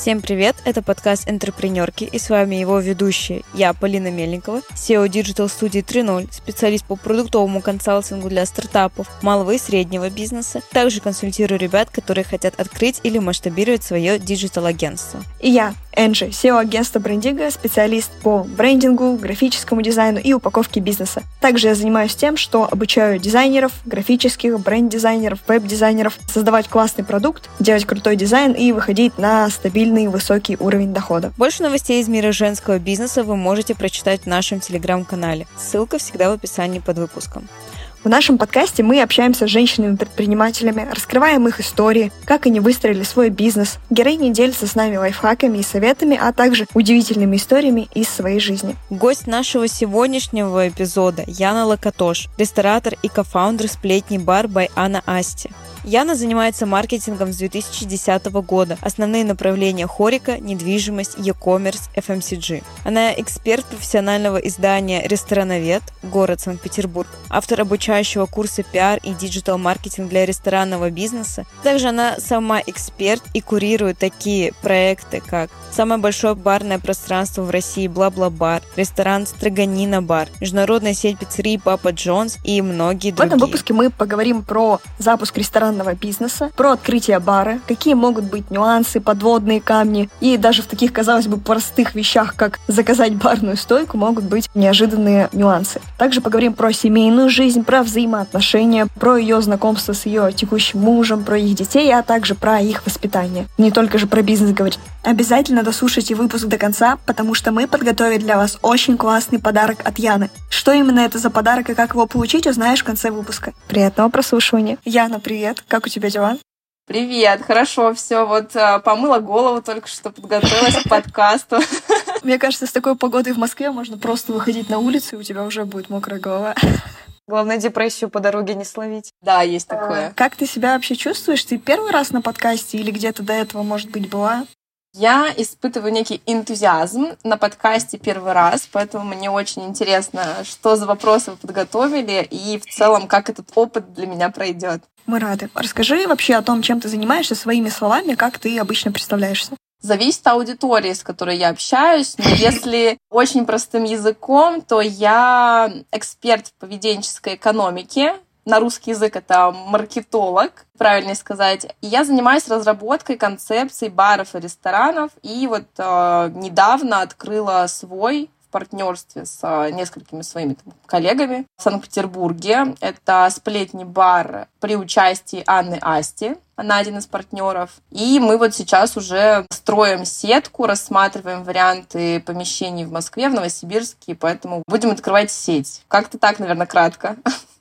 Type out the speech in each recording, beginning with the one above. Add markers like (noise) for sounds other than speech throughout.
Всем привет, это подкаст «Энтерпренерки» и с вами его ведущие. Я, Полина Мельникова, CEO Digital Studio 3.0, специалист по продуктовому консалтингу для стартапов, малого и среднего бизнеса. Также консультирую ребят, которые хотят открыть или масштабировать свое диджитал-агентство. И я, Энджи, CEO агентства брендинга, специалист по брендингу, графическому дизайну и упаковке бизнеса. Также я занимаюсь тем, что обучаю дизайнеров, графических, бренд-дизайнеров, веб-дизайнеров создавать классный продукт, делать крутой дизайн и выходить на стабильный высокий уровень дохода. Больше новостей из мира женского бизнеса вы можете прочитать в нашем телеграм-канале. Ссылка всегда в описании под выпуском. В нашем подкасте мы общаемся с женщинами-предпринимателями, раскрываем их истории, как они выстроили свой бизнес. Героини делятся с нами лайфхаками и советами, а также удивительными историями из своей жизни. Гость нашего сегодняшнего эпизода Яна Лакатош, ресторатор и кофаундер сплетни бар by Анна Асти. Яна занимается маркетингом с 2010 года. Основные направления хорика, недвижимость, e-commerce, FMCG. Она эксперт профессионального издания «Ресторановед», город Санкт-Петербург, автор обучающего курса пиар и диджитал-маркетинг для ресторанного бизнеса. Также она сама эксперт и курирует такие проекты, как самое большое барное пространство в России «Бла-бла-бар», ресторан «Строганина бар», международная сеть пиццерий «Папа Джонс» и многие другие. В этом выпуске мы поговорим про запуск ресторанного бизнеса, про открытие бара, какие могут быть нюансы, подводные камни, и даже в таких, казалось бы, простых вещах, как заказать барную стойку, могут быть неожиданные нюансы. Также поговорим про семейную жизнь, про взаимоотношения, про ее знакомство с ее текущим мужем, про их детей, а также про их воспитание. Не только же про бизнес говорить. Обязательно дослушайте выпуск до конца, потому что мы подготовили для вас очень классный подарок от Яны. Что именно это за подарок и как его получить, узнаешь в конце выпуска. Приятного прослушивания. Яна, привет. Как у тебя дела? Привет, хорошо, все, вот а, помыла голову, только что подготовилась к подкасту. Мне кажется, с такой погодой в Москве можно просто выходить на улицу, и у тебя уже будет мокрая голова. Главное, депрессию по дороге не словить. Да, есть такое. Как ты себя вообще чувствуешь? Ты первый раз на подкасте или где-то до этого, может быть, была? Я испытываю некий энтузиазм на подкасте первый раз, поэтому мне очень интересно, что за вопросы вы подготовили и в целом, как этот опыт для меня пройдет. Мы рады. Расскажи вообще о том, чем ты занимаешься своими словами, как ты обычно представляешься. Зависит от аудитории, с которой я общаюсь. Но (laughs) если очень простым языком, то я эксперт в поведенческой экономике на русский язык это маркетолог, правильнее сказать. И я занимаюсь разработкой концепций баров и ресторанов, и вот э, недавно открыла свой в партнерстве с э, несколькими своими там, коллегами в Санкт-Петербурге. Это сплетни бар при участии Анны Асти. Она один из партнеров. И мы вот сейчас уже строим сетку, рассматриваем варианты помещений в Москве, в Новосибирске, поэтому будем открывать сеть. Как-то так, наверное, кратко.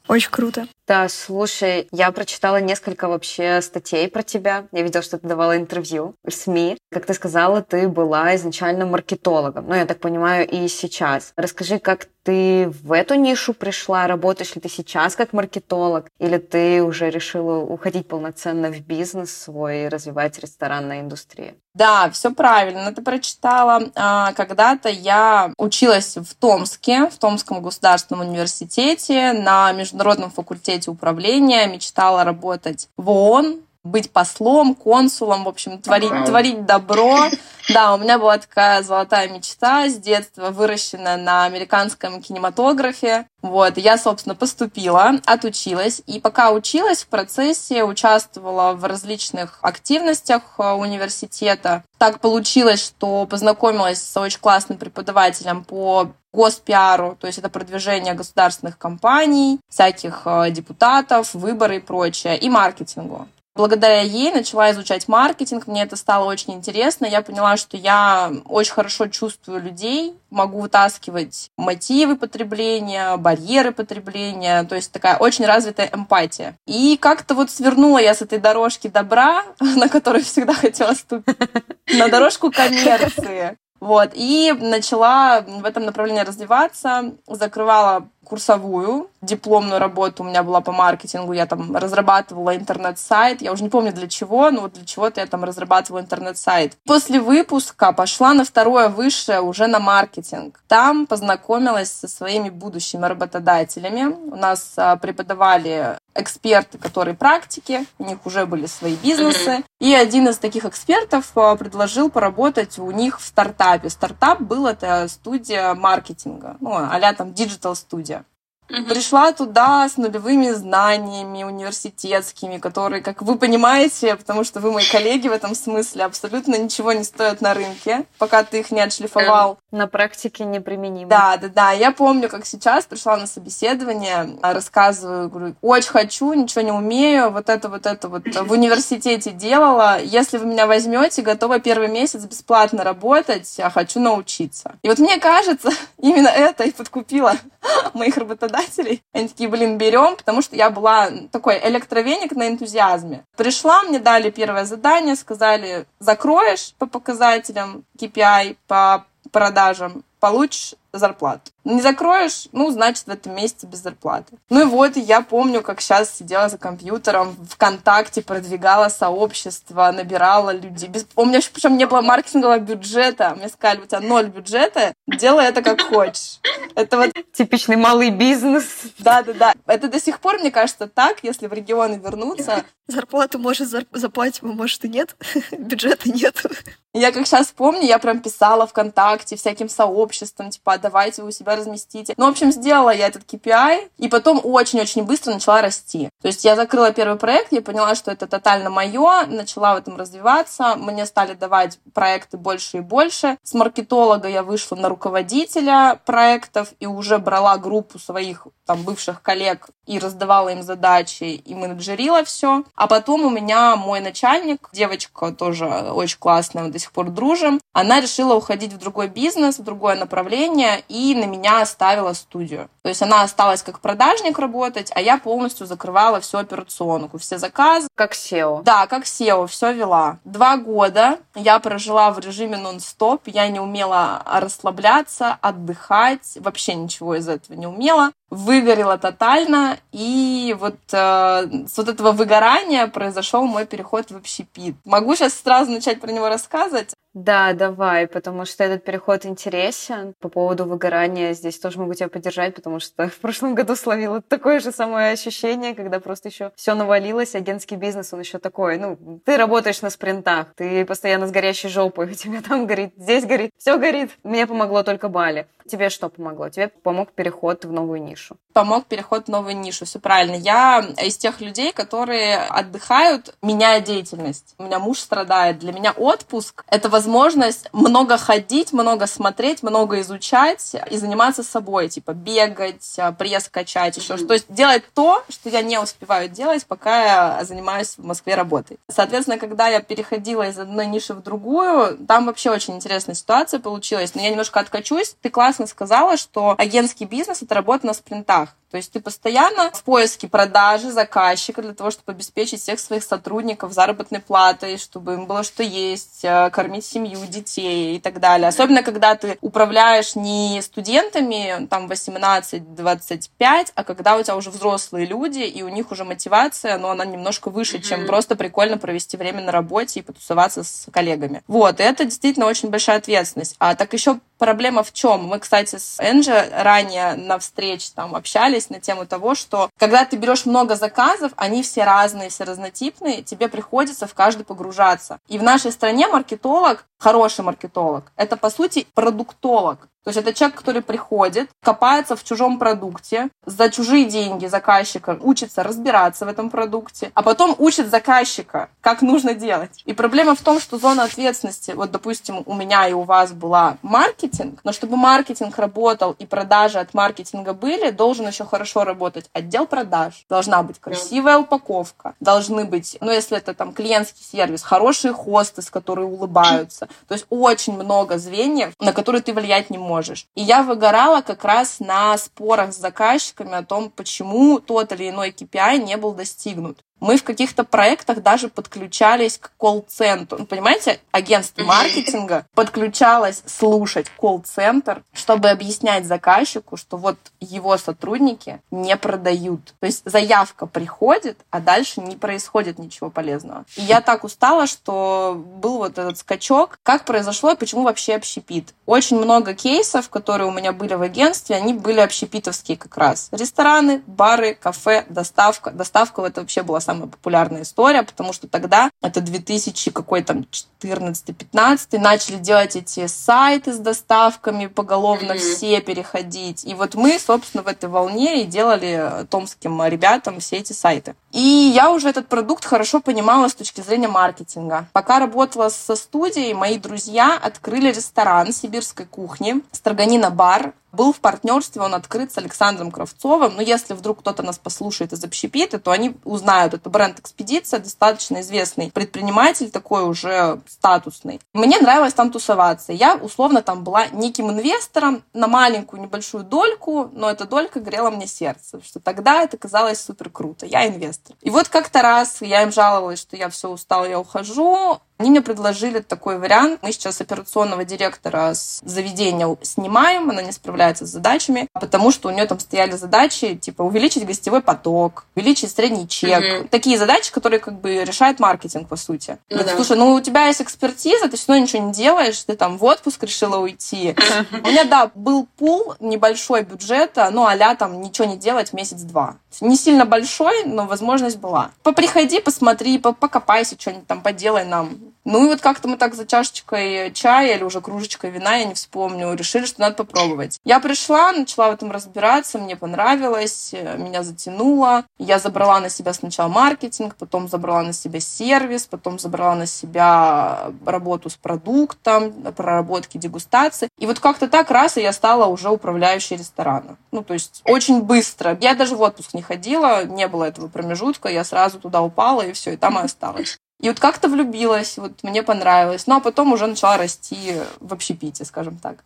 Очень круто. Да, слушай, я прочитала несколько вообще статей про тебя. Я видела, что ты давала интервью в СМИ. Как ты сказала, ты была изначально маркетологом. Ну, я так понимаю, и сейчас. Расскажи, как ты в эту нишу пришла? Работаешь ли ты сейчас как маркетолог? Или ты уже решила уходить полноценно в бизнес свой и развивать ресторанную индустрию? Да, все правильно. Ты прочитала. А, когда-то я училась в Томске, в Томском государственном университете на международном факультете управления, мечтала работать в ООН, быть послом, консулом, в общем, творить, творить добро. Да, у меня была такая золотая мечта с детства, выращенная на американском кинематографе. Вот, я, собственно, поступила, отучилась, и пока училась в процессе, участвовала в различных активностях э, университета. Так получилось, что познакомилась с очень классным преподавателем по госпиару, то есть это продвижение государственных компаний, всяких э, депутатов, выборы и прочее, и маркетингу. Благодаря ей начала изучать маркетинг, мне это стало очень интересно. Я поняла, что я очень хорошо чувствую людей, могу вытаскивать мотивы потребления, барьеры потребления, то есть такая очень развитая эмпатия. И как-то вот свернула я с этой дорожки добра, (laughs) на которой всегда хотела ступить, (laughs) на дорожку коммерции. Вот, и начала в этом направлении развиваться, закрывала курсовую, дипломную работу у меня была по маркетингу, я там разрабатывала интернет-сайт, я уже не помню для чего, но вот для чего-то я там разрабатывала интернет-сайт. После выпуска пошла на второе высшее уже на маркетинг. Там познакомилась со своими будущими работодателями. У нас а, преподавали эксперты, которые практики, у них уже были свои бизнесы. И один из таких экспертов а, предложил поработать у них в стартапе. Стартап был это студия маркетинга, ну, а там диджитал студия. Угу. Пришла туда с нулевыми знаниями университетскими, которые, как вы понимаете, потому что вы мои коллеги в этом смысле, абсолютно ничего не стоят на рынке, пока ты их не отшлифовал. На практике неприменимо. Да, да, да. Я помню, как сейчас пришла на собеседование, рассказываю, говорю, очень хочу, ничего не умею, вот это, вот это вот (laughs) в университете делала. Если вы меня возьмете, готова первый месяц бесплатно работать, а хочу научиться. И вот мне кажется, (laughs) именно это и подкупило (laughs) моих работодателей работодателей. Они такие, блин, берем, потому что я была такой электровеник на энтузиазме. Пришла, мне дали первое задание, сказали, закроешь по показателям KPI, по продажам, получишь зарплату. Не закроешь, ну, значит, в этом месяце без зарплаты. Ну и вот, я помню, как сейчас сидела за компьютером, ВКонтакте продвигала сообщество, набирала людей. Без... У меня причем не было маркетингового бюджета. Мне сказали, у тебя ноль бюджета, делай это как хочешь. Это вот... Типичный малый бизнес. Да-да-да. Это до сих пор, мне кажется, так, если в регионы вернуться. Зарплату может заплатить, а может и нет. (laughs) Бюджета нет. Я как сейчас помню, я прям писала ВКонтакте всяким сообществам, типа, давайте вы у себя разместите. Ну, в общем, сделала я этот KPI, и потом очень-очень быстро начала расти. То есть я закрыла первый проект, я поняла, что это тотально мое, начала в этом развиваться, мне стали давать проекты больше и больше. С маркетолога я вышла на руководителя проектов и уже брала группу своих там бывших коллег и раздавала им задачи, и менеджерила все. А потом у меня мой начальник, девочка тоже очень классная, мы до сих пор дружим, она решила уходить в другой бизнес, в другое направление, и на меня оставила студию. То есть она осталась как продажник работать, а я полностью закрывала всю операционку, все заказы. Как SEO. Да, как SEO, все вела. Два года я прожила в режиме нон-стоп, я не умела расслабляться, отдыхать, вообще ничего из этого не умела выгорела тотально, и вот э, с вот этого выгорания произошел мой переход в общепит. Могу сейчас сразу начать про него рассказывать? Да, давай, потому что этот переход интересен. По поводу выгорания здесь тоже могу тебя поддержать, потому что (laughs) в прошлом году словила такое же самое ощущение, когда просто еще все навалилось, агентский бизнес, он еще такой, ну, ты работаешь на спринтах, ты постоянно с горящей жопой, у тебя там горит, здесь горит, все горит. Мне помогло только Бали. Тебе что помогло? Тебе помог переход в новую нишу. Помог переход в новую нишу, все правильно. Я из тех людей, которые отдыхают, меняя деятельность. У меня муж страдает. Для меня отпуск — это возможность много ходить, много смотреть, много изучать и заниматься собой. Типа бегать, пресс качать, еще что. То есть делать то, что я не успеваю делать, пока я занимаюсь в Москве работой. Соответственно, когда я переходила из одной ниши в другую, там вообще очень интересная ситуация получилась. Но я немножко откачусь. Ты классно сказала, что агентский бизнес — это работа на спринтах. То есть ты постоянно в поиске продажи заказчика для того, чтобы обеспечить всех своих сотрудников заработной платой, чтобы им было что есть, э, кормить семью, детей и так далее. Особенно, когда ты управляешь не студентами, там, 18-25, а когда у тебя уже взрослые люди, и у них уже мотивация, но она немножко выше, mm-hmm. чем просто прикольно провести время на работе и потусоваться с коллегами. Вот, и это действительно очень большая ответственность. А так еще проблема в чем? Мы, кстати, с Энджи ранее на встрече там общались на тему того, что когда ты берешь много заказов, они все разные, все разнотипные, тебе приходится в каждый погружаться. И в нашей стране маркетолог, хороший маркетолог, это по сути продуктолог. То есть это человек, который приходит, копается в чужом продукте, за чужие деньги заказчика учится разбираться в этом продукте, а потом учит заказчика, как нужно делать. И проблема в том, что зона ответственности, вот, допустим, у меня и у вас была маркетинг, но чтобы маркетинг работал и продажи от маркетинга были, должен еще хорошо работать отдел продаж. Должна быть красивая упаковка, должны быть, ну, если это там клиентский сервис, хорошие хосты, с которые улыбаются. То есть очень много звеньев, на которые ты влиять не можешь. И я выгорала как раз на спорах с заказчиками о том, почему тот или иной KPI не был достигнут. Мы в каких-то проектах даже подключались к колл-центру. Понимаете, агентство маркетинга подключалось слушать колл-центр, чтобы объяснять заказчику, что вот его сотрудники не продают. То есть заявка приходит, а дальше не происходит ничего полезного. И я так устала, что был вот этот скачок. Как произошло и почему вообще общепит? Очень много кейсов, которые у меня были в агентстве, они были общепитовские как раз. Рестораны, бары, кафе, доставка. Доставка это вообще была самая популярная история, потому что тогда, это 2000 какой там 14-15, начали делать эти сайты с доставками, поголовно mm-hmm. все переходить. И вот мы, собственно, в этой волне и делали томским ребятам все эти сайты. И я уже этот продукт хорошо понимала с точки зрения маркетинга. Пока работала со студией, мои друзья открыли ресторан сибирской кухни, Строганина бар, был в партнерстве, он открыт с Александром Кравцовым. Но если вдруг кто-то нас послушает из общепита, то они узнают, это бренд «Экспедиция», достаточно известный предприниматель, такой уже статусный. Мне нравилось там тусоваться. Я, условно, там была неким инвестором на маленькую небольшую дольку, но эта долька грела мне сердце, что тогда это казалось супер круто. Я инвестор. И вот как-то раз я им жаловалась, что я все устала, я ухожу. Они мне предложили такой вариант. Мы сейчас операционного директора с заведения снимаем, она не справляется с задачами, потому что у нее там стояли задачи, типа, увеличить гостевой поток, увеличить средний чек. Угу. Такие задачи, которые как бы решает маркетинг, по сути. Ну, да. Слушай, ну у тебя есть экспертиза, ты все равно ничего не делаешь, ты там в отпуск решила уйти. У меня, да, был пул небольшой бюджета, ну, а там ничего не делать месяц-два. Не сильно большой, но возможность была. Поприходи, посмотри, покопайся, что-нибудь там поделай нам ну и вот как-то мы так за чашечкой чая или уже кружечкой вина, я не вспомню, решили, что надо попробовать. Я пришла, начала в этом разбираться, мне понравилось, меня затянуло. Я забрала на себя сначала маркетинг, потом забрала на себя сервис, потом забрала на себя работу с продуктом, проработки, дегустации. И вот как-то так раз, и я стала уже управляющей ресторана. Ну, то есть очень быстро. Я даже в отпуск не ходила, не было этого промежутка, я сразу туда упала, и все, и там и осталась. И вот как-то влюбилась, вот мне понравилось. Ну, а потом уже начала расти в общепите, скажем так.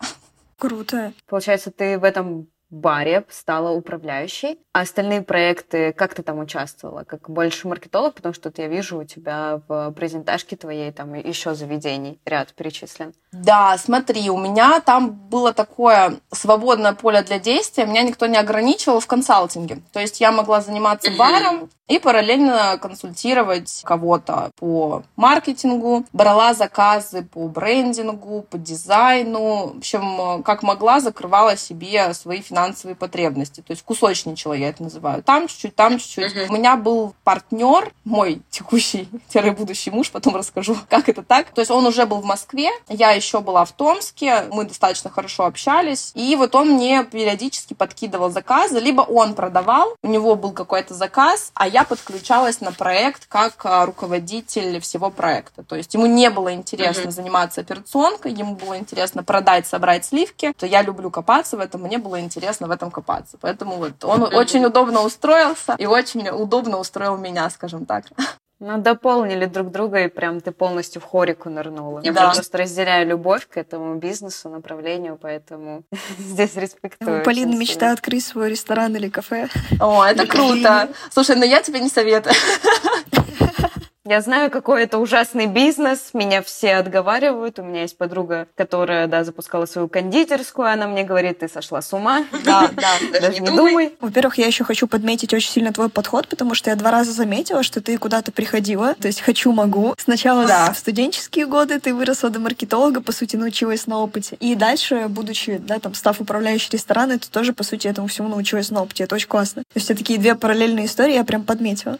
Круто. Получается, ты в этом баре стала управляющей. А остальные проекты, как ты там участвовала? Как больше маркетолог? Потому что я вижу у тебя в презентажке твоей там еще заведений ряд перечислен. Да, смотри, у меня там было такое свободное поле для действия. Меня никто не ограничивал в консалтинге. То есть я могла заниматься баром и параллельно консультировать кого-то по маркетингу. Брала заказы по брендингу, по дизайну. В общем, как могла, закрывала себе свои финансовые потребности. То есть кусочничала я это называю. Там чуть-чуть, там чуть-чуть. Uh-huh. У меня был партнер, мой текущий-будущий (laughs) муж, потом расскажу, (laughs) как это так. То есть он уже был в Москве, я еще была в Томске, мы достаточно хорошо общались. И вот он мне периодически подкидывал заказы, либо он продавал, у него был какой-то заказ, а я подключалась на проект как а, руководитель всего проекта. То есть ему не было интересно uh-huh. заниматься операционкой, ему было интересно продать, собрать сливки. То я люблю копаться в этом, мне было интересно в этом копаться. Поэтому вот он очень удобно устроился и очень удобно устроил меня, скажем так. Ну, дополнили друг друга, и прям ты полностью в хорику нырнула. Я да. просто разделяю любовь к этому бизнесу, направлению, поэтому (laughs) здесь респектую. Полина мечтает открыть свой ресторан или кафе. О, это круто. Слушай, но я тебе не советую. (laughs) Я знаю, какой это ужасный бизнес, меня все отговаривают. У меня есть подруга, которая, да, запускала свою кондитерскую, она мне говорит, ты сошла с ума. (laughs) Да, да, даже не думай. Во-первых, я еще хочу подметить очень сильно твой подход, потому что я два раза заметила, что ты куда-то приходила, то есть хочу, могу. Сначала да. в студенческие годы ты выросла до маркетолога, по сути, научилась на опыте. И дальше, будучи, да, там, став управляющей ресторана, ты тоже, по сути, этому всему научилась на опыте. Это очень классно. То есть, все такие две параллельные истории я прям подметила.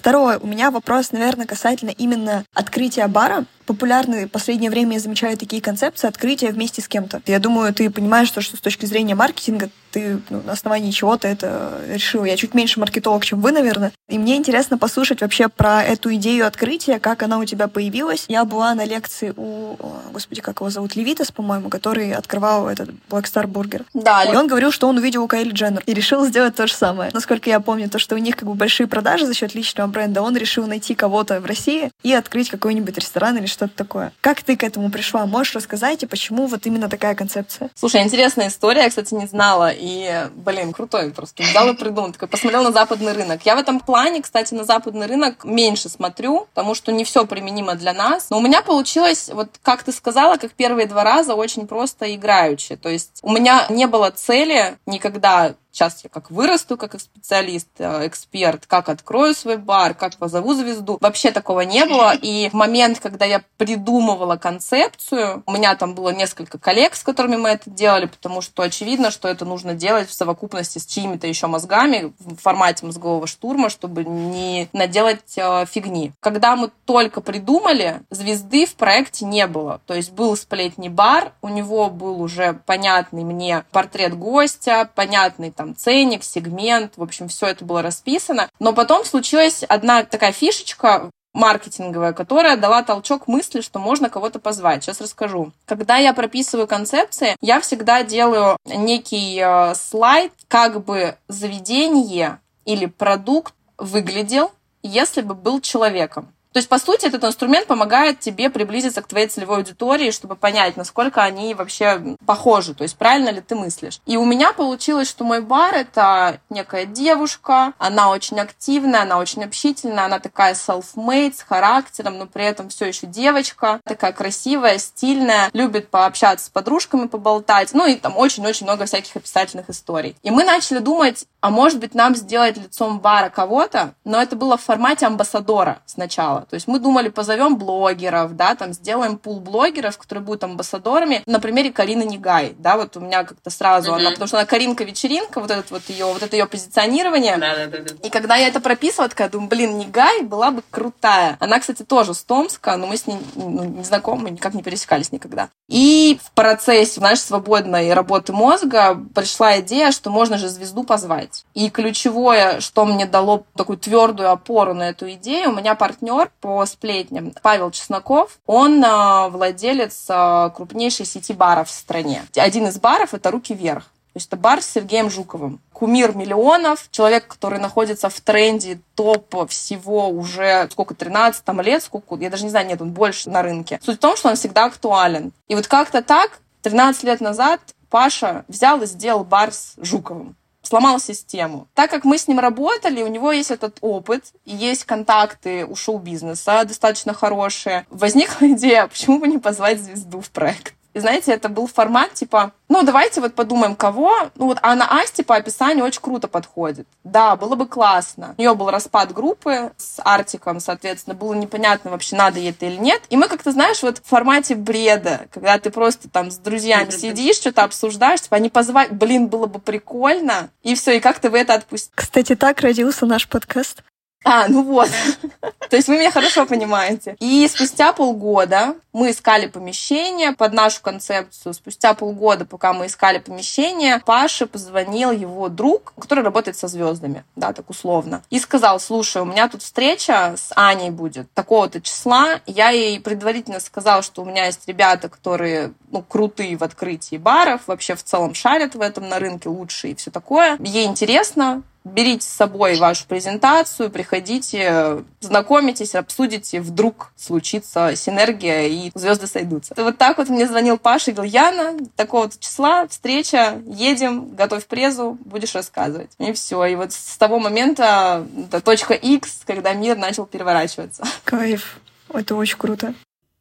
Второе, у меня вопрос, наверное, касательно именно открытия бара, популярны в последнее время, я замечаю такие концепции открытия вместе с кем-то. Я думаю, ты понимаешь, что, что с точки зрения маркетинга ты ну, на основании чего-то это решил. Я чуть меньше маркетолог, чем вы, наверное. И мне интересно послушать вообще про эту идею открытия, как она у тебя появилась. Я была на лекции у, господи, как его зовут, Левитас, по-моему, который открывал этот Black Star Burger. Да. И он говорил, что он увидел у Кайли Дженнер и решил сделать то же самое. Насколько я помню, то, что у них как бы большие продажи за счет личного бренда, он решил найти кого-то в России и открыть какой-нибудь ресторан или что что-то такое. Как ты к этому пришла? Можешь рассказать, и почему вот именно такая концепция? Слушай, интересная история, я, кстати, не знала, и, блин, крутой просто. Взял и придумал, такой, посмотрел на западный рынок. Я в этом плане, кстати, на западный рынок меньше смотрю, потому что не все применимо для нас. Но у меня получилось, вот как ты сказала, как первые два раза, очень просто играючи. То есть у меня не было цели никогда Сейчас я как вырасту, как специалист, э, эксперт, как открою свой бар, как позову звезду. Вообще такого не было. (laughs) И в момент, когда я придумывала концепцию, у меня там было несколько коллег, с которыми мы это делали, потому что очевидно, что это нужно делать в совокупности с чьими-то еще мозгами в формате мозгового штурма, чтобы не наделать э, фигни. Когда мы только придумали, звезды в проекте не было. То есть был сплетни бар, у него был уже понятный мне портрет гостя, понятный там ценник, сегмент, в общем, все это было расписано. Но потом случилась одна такая фишечка, маркетинговая, которая дала толчок мысли, что можно кого-то позвать. Сейчас расскажу. Когда я прописываю концепции, я всегда делаю некий э, слайд, как бы заведение или продукт выглядел, если бы был человеком. То есть, по сути, этот инструмент помогает тебе приблизиться к твоей целевой аудитории, чтобы понять, насколько они вообще похожи, то есть правильно ли ты мыслишь. И у меня получилось, что мой бар — это некая девушка, она очень активная, она очень общительная, она такая self-made, с характером, но при этом все еще девочка, такая красивая, стильная, любит пообщаться с подружками, поболтать, ну и там очень-очень много всяких описательных историй. И мы начали думать, а может быть нам сделать лицом бара кого-то, но это было в формате амбассадора сначала То есть мы думали, позовем блогеров, да, там сделаем пул блогеров, которые будут амбассадорами. На примере Карины Негай, да, вот у меня как-то сразу mm-hmm. она, потому что она Каринка-вечеринка, вот это вот ее, вот это ее позиционирование. Да, да, да, да. И когда я это прописывала, такая думаю, блин, Негай была бы крутая. Она, кстати, тоже с Томска, но мы с ней ну, не знакомы, никак не пересекались никогда. И в процессе, знаешь, свободной работы мозга пришла идея, что можно же звезду позвать. И ключевое, что мне дало такую твердую опору на эту идею, у меня партнер по сплетням. Павел Чесноков, он а, владелец а, крупнейшей сети баров в стране. Один из баров — это «Руки вверх». То есть это бар с Сергеем Жуковым. Кумир миллионов, человек, который находится в тренде топ всего уже сколько, 13 там, лет, сколько, я даже не знаю, нет, он больше на рынке. Суть в том, что он всегда актуален. И вот как-то так, 13 лет назад Паша взял и сделал бар с Жуковым сломал систему. Так как мы с ним работали, у него есть этот опыт, есть контакты у шоу-бизнеса достаточно хорошие, возникла (laughs) идея, почему бы не позвать звезду в проект. И знаете, это был формат типа, ну, давайте вот подумаем, кого. Ну, вот Анна Асти по описанию очень круто подходит. Да, было бы классно. У нее был распад группы с Артиком, соответственно, было непонятно вообще, надо ей это или нет. И мы как-то, знаешь, вот в формате бреда, когда ты просто там с друзьями сидишь, что-то обсуждаешь, типа, они позвать, блин, было бы прикольно, и все, и как ты в это отпустишь. Кстати, так родился наш подкаст. А, ну вот. (laughs) То есть вы меня хорошо понимаете. И спустя полгода мы искали помещение под нашу концепцию. Спустя полгода, пока мы искали помещение, Паше позвонил его друг, который работает со звездами, да, так условно, и сказал, слушай, у меня тут встреча с Аней будет такого-то числа. Я ей предварительно сказал, что у меня есть ребята, которые ну, крутые в открытии баров, вообще в целом шарят в этом на рынке лучше и все такое. Ей интересно, берите с собой вашу презентацию, приходите, знакомитесь, обсудите, вдруг случится синергия и звезды сойдутся. Вот так вот мне звонил Паша и говорил, Яна, такого-то числа, встреча, едем, готовь презу, будешь рассказывать. И все. И вот с того момента это точка X, когда мир начал переворачиваться. Кайф. Это очень круто.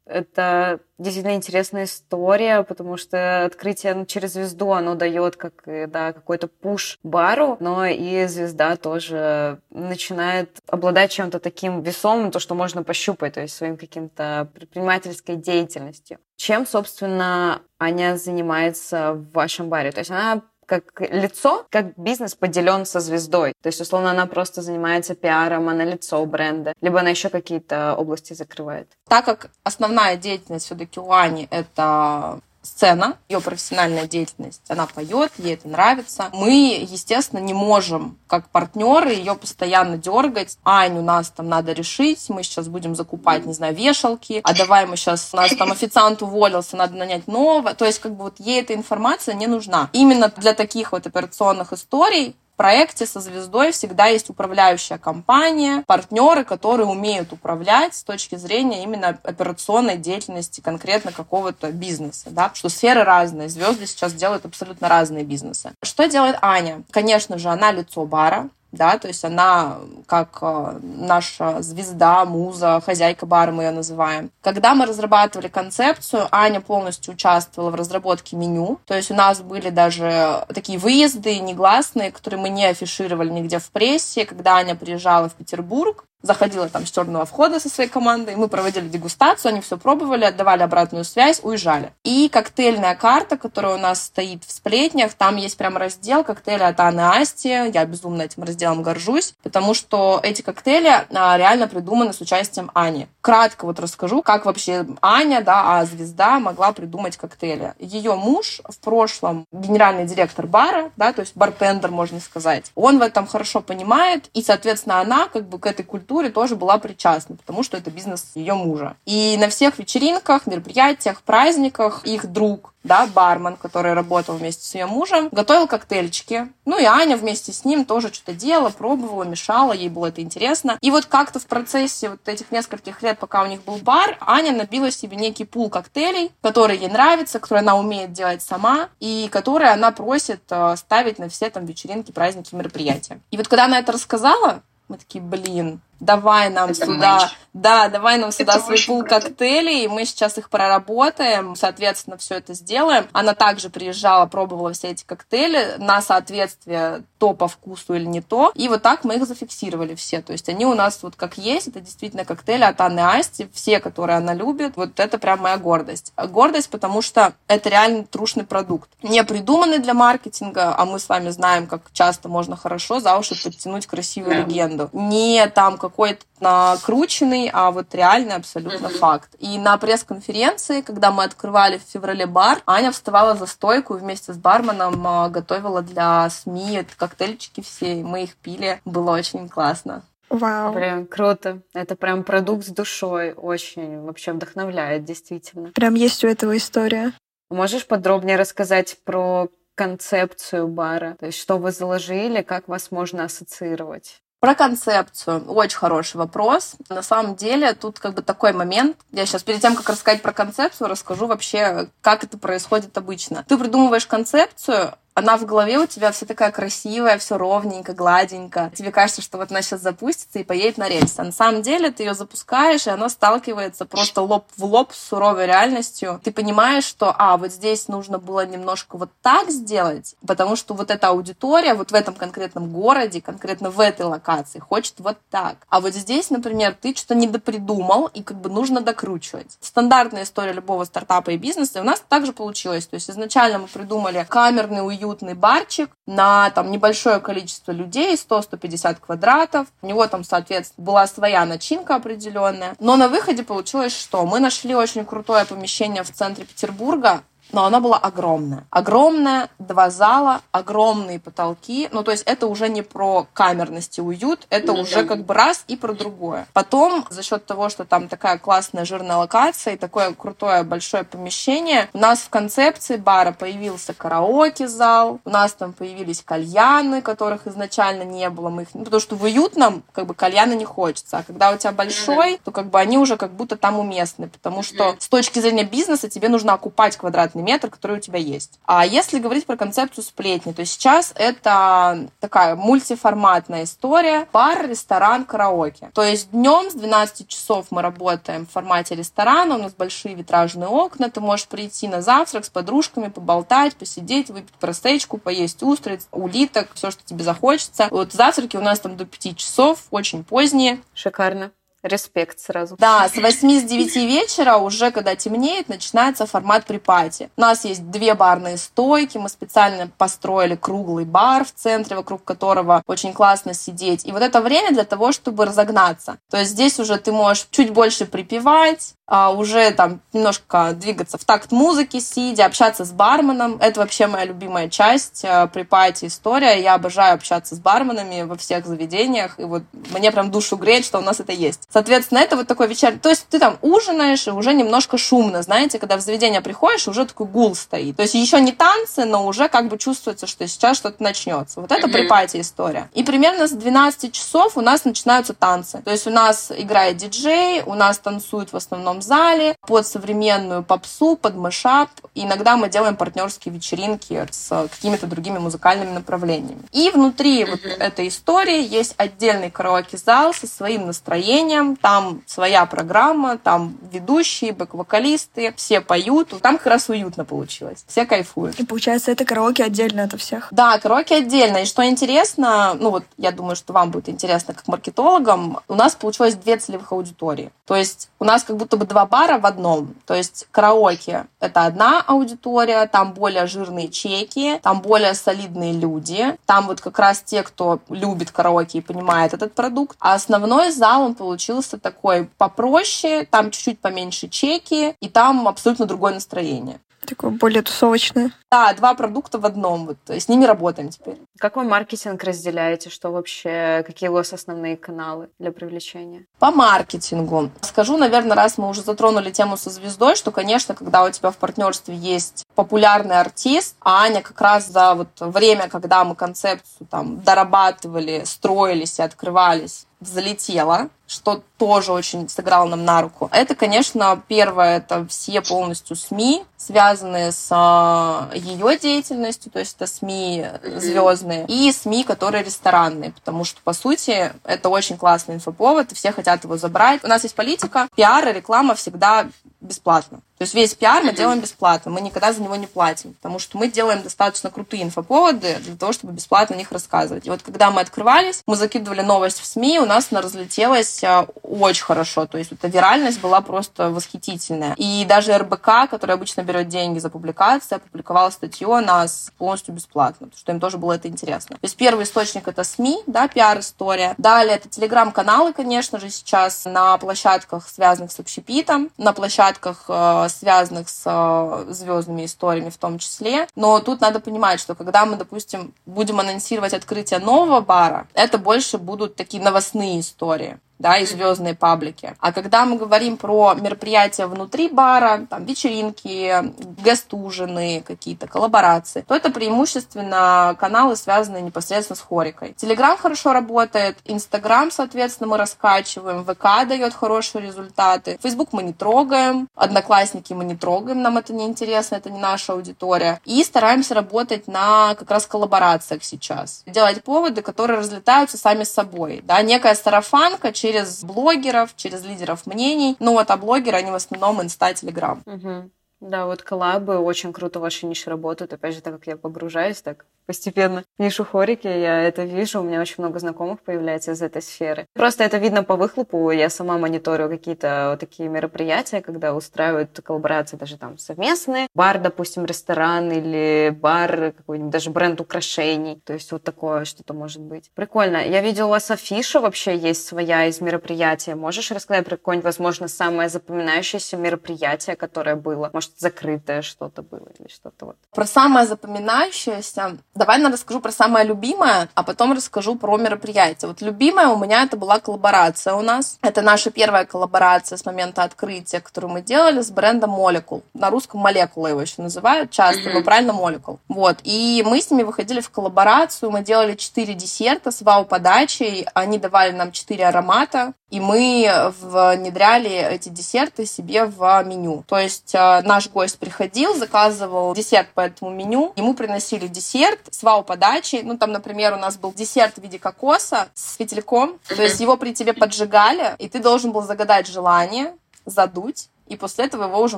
Это действительно интересная история, потому что открытие ну, через звезду, оно дает как, да, какой-то пуш бару, но и звезда тоже начинает обладать чем-то таким весомым, то, что можно пощупать, то есть своим каким-то предпринимательской деятельностью. Чем, собственно, Аня занимается в вашем баре? То есть она как лицо, как бизнес поделен со звездой. То есть, условно, она просто занимается пиаром, она лицо бренда, либо она еще какие-то области закрывает. Так как основная деятельность все-таки у Ани это сцена, ее профессиональная деятельность, она поет, ей это нравится. Мы, естественно, не можем, как партнеры, ее постоянно дергать. Ань, у нас там надо решить, мы сейчас будем закупать, не знаю, вешалки, а давай мы сейчас, у нас там официант уволился, надо нанять нового. То есть, как бы вот ей эта информация не нужна. Именно для таких вот операционных историй проекте со звездой всегда есть управляющая компания, партнеры, которые умеют управлять с точки зрения именно операционной деятельности конкретно какого-то бизнеса, да, что сферы разные, звезды сейчас делают абсолютно разные бизнесы. Что делает Аня? Конечно же, она лицо бара, да, то есть она как э, наша звезда, муза, хозяйка бара мы ее называем. Когда мы разрабатывали концепцию, Аня полностью участвовала в разработке меню, то есть у нас были даже такие выезды негласные, которые мы не афишировали нигде в прессе, когда Аня приезжала в Петербург, заходила там с черного входа со своей командой, мы проводили дегустацию, они все пробовали, отдавали обратную связь, уезжали. И коктейльная карта, которая у нас стоит в сплетнях, там есть прям раздел коктейли от Анны Асти, я безумно этим разделом горжусь, потому что эти коктейли а, реально придуманы с участием Ани. Кратко вот расскажу, как вообще Аня, да, а звезда могла придумать коктейли. Ее муж в прошлом генеральный директор бара, да, то есть бартендер, можно сказать. Он в этом хорошо понимает, и, соответственно, она как бы к этой культуре культуре тоже была причастна, потому что это бизнес ее мужа. И на всех вечеринках, мероприятиях, праздниках их друг, да, бармен, который работал вместе с ее мужем, готовил коктейльчики. Ну и Аня вместе с ним тоже что-то делала, пробовала, мешала, ей было это интересно. И вот как-то в процессе вот этих нескольких лет, пока у них был бар, Аня набила себе некий пул коктейлей, которые ей нравятся, которые она умеет делать сама, и которые она просит э, ставить на все там вечеринки, праздники, мероприятия. И вот когда она это рассказала, мы такие, блин, давай нам это сюда, матч. да, давай нам сюда это свой пул круто. коктейлей, и мы сейчас их проработаем, соответственно, все это сделаем. Она также приезжала, пробовала все эти коктейли на соответствие то по вкусу или не то, и вот так мы их зафиксировали все, то есть они у нас вот как есть, это действительно коктейли от Анны Асти, все, которые она любит, вот это прям моя гордость. Гордость, потому что это реально трушный продукт, не придуманный для маркетинга, а мы с вами знаем, как часто можно хорошо за уши подтянуть красивую yeah. легенду. Не там какой-то накрученный, а вот реальный абсолютно mm-hmm. факт. И на пресс-конференции, когда мы открывали в феврале бар, Аня вставала за стойку и вместе с барменом а, готовила для СМИ коктейльчики все, и мы их пили. Было очень классно. Вау. Прям круто. Это прям продукт с душой. Очень вообще вдохновляет, действительно. Прям есть у этого история. Можешь подробнее рассказать про концепцию бара? То есть что вы заложили, как вас можно ассоциировать? Про концепцию. Очень хороший вопрос. На самом деле, тут как бы такой момент. Я сейчас перед тем, как рассказать про концепцию, расскажу вообще, как это происходит обычно. Ты придумываешь концепцию, она в голове у тебя вся такая красивая, все ровненько, гладенько. Тебе кажется, что вот она сейчас запустится и поедет на рельсы. А на самом деле ты ее запускаешь, и она сталкивается просто лоб в лоб с суровой реальностью. Ты понимаешь, что, а, вот здесь нужно было немножко вот так сделать, потому что вот эта аудитория вот в этом конкретном городе, конкретно в этой локации, хочет вот так. А вот здесь, например, ты что-то недопридумал, и как бы нужно докручивать. Стандартная история любого стартапа и бизнеса, и у нас также получилось. То есть изначально мы придумали камерный, уют уютный барчик на там небольшое количество людей, 100-150 квадратов. У него там, соответственно, была своя начинка определенная. Но на выходе получилось, что мы нашли очень крутое помещение в центре Петербурга, но она была огромная. Огромная, два зала, огромные потолки. Ну, то есть это уже не про камерность и уют, это ну, уже как бы раз и про другое. Потом, за счет того, что там такая классная жирная локация и такое крутое большое помещение, у нас в концепции бара появился караоке-зал, у нас там появились кальяны, которых изначально не было. Мы их... Ну, потому что в уютном как бы кальяна не хочется. А когда у тебя большой, то как бы они уже как будто там уместны. Потому что с точки зрения бизнеса тебе нужно окупать квадратный квадратный метр, который у тебя есть. А если говорить про концепцию сплетни, то сейчас это такая мультиформатная история. Бар, ресторан, караоке. То есть днем с 12 часов мы работаем в формате ресторана, у нас большие витражные окна, ты можешь прийти на завтрак с подружками, поболтать, посидеть, выпить простечку, поесть устриц, улиток, все, что тебе захочется. Вот завтраки у нас там до 5 часов, очень поздние. Шикарно. Респект сразу. Да, с 8 с 9 вечера, уже когда темнеет, начинается формат припати. У нас есть две барные стойки, мы специально построили круглый бар в центре, вокруг которого очень классно сидеть. И вот это время для того, чтобы разогнаться. То есть здесь уже ты можешь чуть больше припевать, уже там немножко двигаться в такт музыки, сидя, общаться с барменом. Это вообще моя любимая часть а, при пати история. Я обожаю общаться с барменами во всех заведениях, и вот мне прям душу греет, что у нас это есть. Соответственно, это вот такой вечер. То есть ты там ужинаешь, и уже немножко шумно, знаете, когда в заведение приходишь, уже такой гул стоит. То есть еще не танцы, но уже как бы чувствуется, что сейчас что-то начнется. Вот это при пати история. И примерно с 12 часов у нас начинаются танцы. То есть у нас играет диджей, у нас танцуют в основном зале под современную попсу, под мышап. иногда мы делаем партнерские вечеринки с какими-то другими музыкальными направлениями. И внутри вот этой истории есть отдельный караоке-зал со своим настроением. Там своя программа, там ведущие, бэк-вокалисты, все поют. Там как раз уютно получилось. Все кайфуют. И получается, это караоке отдельно от всех? Да, караоке отдельно. И что интересно, ну вот я думаю, что вам будет интересно как маркетологам, у нас получилось две целевых аудитории. То есть у нас как будто бы два бара в одном. То есть караоке — это одна аудитория, там более жирные чеки, там более солидные люди, там вот как раз те, кто любит караоке и понимает этот продукт. А основной зал, он получился такой попроще, там чуть-чуть поменьше чеки, и там абсолютно другое настроение. Такое более тусовочное. Да, два продукта в одном. Вот, с ними работаем теперь. Как вы маркетинг разделяете? Что вообще, какие у вас основные каналы для привлечения? По маркетингу. Скажу, наверное, раз мы уже затронули тему со звездой, что, конечно, когда у тебя в партнерстве есть популярный артист, а Аня как раз за вот время, когда мы концепцию там дорабатывали, строились и открывались, залетела, что тоже очень сыграло нам на руку. Это, конечно, первое, это все полностью СМИ, связанные с а, ее деятельностью, то есть это СМИ звездные, и СМИ, которые ресторанные, потому что, по сути, это очень классный инфоповод, и все хотят его забрать. У нас есть политика, пиар и реклама всегда бесплатно. То есть весь пиар мы делаем бесплатно, мы никогда за него не платим, потому что мы делаем достаточно крутые инфоповоды для того, чтобы бесплатно о них рассказывать. И вот когда мы открывались, мы закидывали новость в СМИ, у нас она разлетелась а, очень хорошо, то есть эта виральность была просто восхитительная. И даже РБК, который обычно берет деньги за публикацию, опубликовала статью о нас полностью бесплатно, потому что им тоже было это интересно. То есть первый источник это СМИ, да, пиар-история. Далее это телеграм-каналы, конечно же, сейчас на площадках, связанных с общепитом, на площадках э, связанных с э, звездными историями в том числе. Но тут надо понимать, что когда мы, допустим, будем анонсировать открытие нового бара, это больше будут такие новостные истории да, и звездные паблики. А когда мы говорим про мероприятия внутри бара, там вечеринки, гест-ужины, какие-то коллаборации, то это преимущественно каналы, связанные непосредственно с хорикой. Телеграм хорошо работает, Инстаграм, соответственно, мы раскачиваем, ВК дает хорошие результаты, Фейсбук мы не трогаем, Одноклассники мы не трогаем, нам это не интересно, это не наша аудитория. И стараемся работать на как раз коллаборациях сейчас. Делать поводы, которые разлетаются сами собой. Да, некая сарафанка через через блогеров, через лидеров мнений. Ну вот, а блогеры, они в основном инста, телеграм. Угу. Да, вот коллабы очень круто ваши ниши работают. Опять же, так как я погружаюсь, так постепенно нишу хорики, я это вижу, у меня очень много знакомых появляется из этой сферы. Просто это видно по выхлопу, я сама мониторю какие-то вот такие мероприятия, когда устраивают коллаборации даже там совместные, бар, допустим, ресторан или бар, какой-нибудь даже бренд украшений, то есть вот такое что-то может быть. Прикольно. Я видела, у вас афиша вообще есть своя из мероприятия. Можешь рассказать про какое-нибудь, возможно, самое запоминающееся мероприятие, которое было? Может, закрытое что-то было или что-то вот? Про самое запоминающееся Давай я расскажу про самое любимое, а потом расскажу про мероприятие. Вот любимое у меня это была коллаборация у нас. Это наша первая коллаборация с момента открытия, которую мы делали с брендом Molecule. На русском молекула его еще называют часто, но правильно Molecule. Вот. И мы с ними выходили в коллаборацию, мы делали четыре десерта с вау-подачей, они давали нам четыре аромата, и мы внедряли эти десерты себе в меню. То есть э, наш гость приходил, заказывал десерт по этому меню, ему приносили десерт, с вау-подачей. Ну, там, например, у нас был десерт в виде кокоса с фитильком. То есть его при тебе поджигали, и ты должен был загадать желание, задуть, и после этого его уже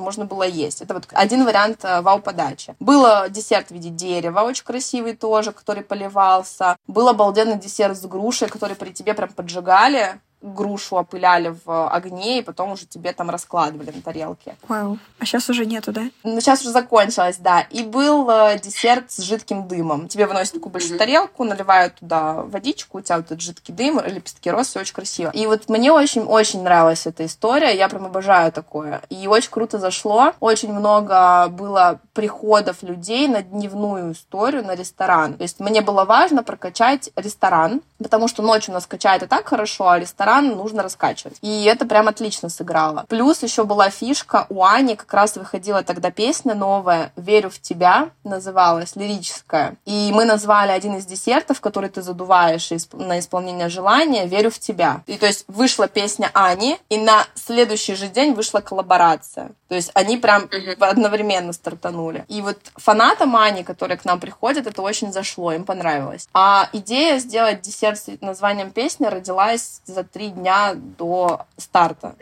можно было есть. Это вот один вариант э, вау-подачи. Был десерт в виде дерева, очень красивый тоже, который поливался. Был обалденный десерт с грушей, который при тебе прям поджигали, грушу опыляли в огне, и потом уже тебе там раскладывали на тарелке. Вау. А сейчас уже нету, да? Ну, сейчас уже закончилось, да. И был э, десерт с жидким дымом. Тебе выносят такую большую тарелку, наливают туда водичку, у тебя вот этот жидкий дым, лепестки роз, все очень красиво. И вот мне очень-очень нравилась эта история, я прям обожаю такое. И очень круто зашло. Очень много было приходов людей на дневную историю, на ресторан. То есть мне было важно прокачать ресторан, потому что ночью у нас качает и так хорошо, а ресторан нужно раскачивать. И это прям отлично сыграло. Плюс еще была фишка, у Ани как раз выходила тогда песня новая «Верю в тебя», называлась, лирическая. И мы назвали один из десертов, который ты задуваешь на исполнение желания «Верю в тебя». И то есть вышла песня Ани, и на следующий же день вышла коллаборация. То есть они прям одновременно стартанули. И вот фанатам Ани, которые к нам приходят, это очень зашло, им понравилось. А идея сделать десерт с названием песни родилась за три дня до старта.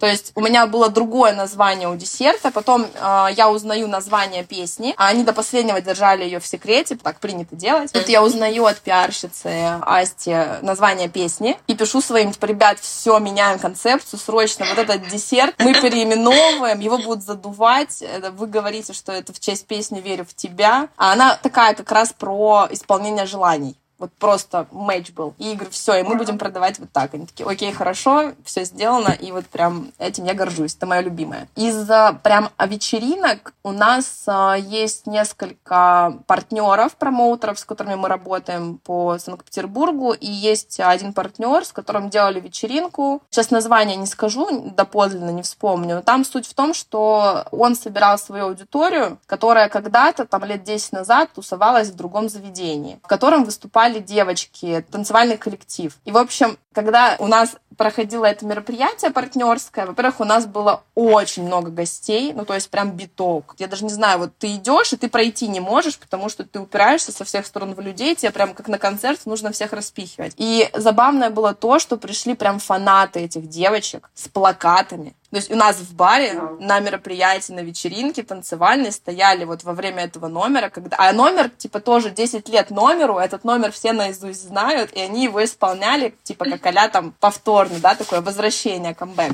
То есть у меня было другое название у десерта, потом э, я узнаю название песни, а они до последнего держали ее в секрете, так принято делать. Тут я узнаю от пиарщицы Асти название песни и пишу своим, типа, ребят, все, меняем концепцию, срочно, вот этот десерт мы переименовываем, его будут задувать, вы говорите, что это в честь песни «Верю в тебя», а она такая как раз про исполнение желаний. Вот просто матч был. И говорю, все, и мы будем продавать вот так. Они такие, окей, хорошо, все сделано, и вот прям этим я горжусь. Это мое любимое. Из прям вечеринок у нас а, есть несколько партнеров, промоутеров, с которыми мы работаем по Санкт-Петербургу, и есть один партнер, с которым делали вечеринку. Сейчас название не скажу, доподлинно не вспомню, но там суть в том, что он собирал свою аудиторию, которая когда-то, там лет 10 назад, тусовалась в другом заведении, в котором выступали танцевали девочки, танцевальный коллектив. И, в общем, когда у нас проходило это мероприятие партнерское, во-первых, у нас было очень много гостей, ну, то есть прям биток. Я даже не знаю, вот ты идешь, и ты пройти не можешь, потому что ты упираешься со всех сторон в людей, тебе прям как на концерт нужно всех распихивать. И забавное было то, что пришли прям фанаты этих девочек с плакатами, то есть у нас в баре на мероприятии, на вечеринке танцевальной стояли вот во время этого номера, когда... А номер, типа, тоже 10 лет номеру, этот номер все наизусть знают, и они его исполняли, типа, как а там повторно, да, такое возвращение, камбэк.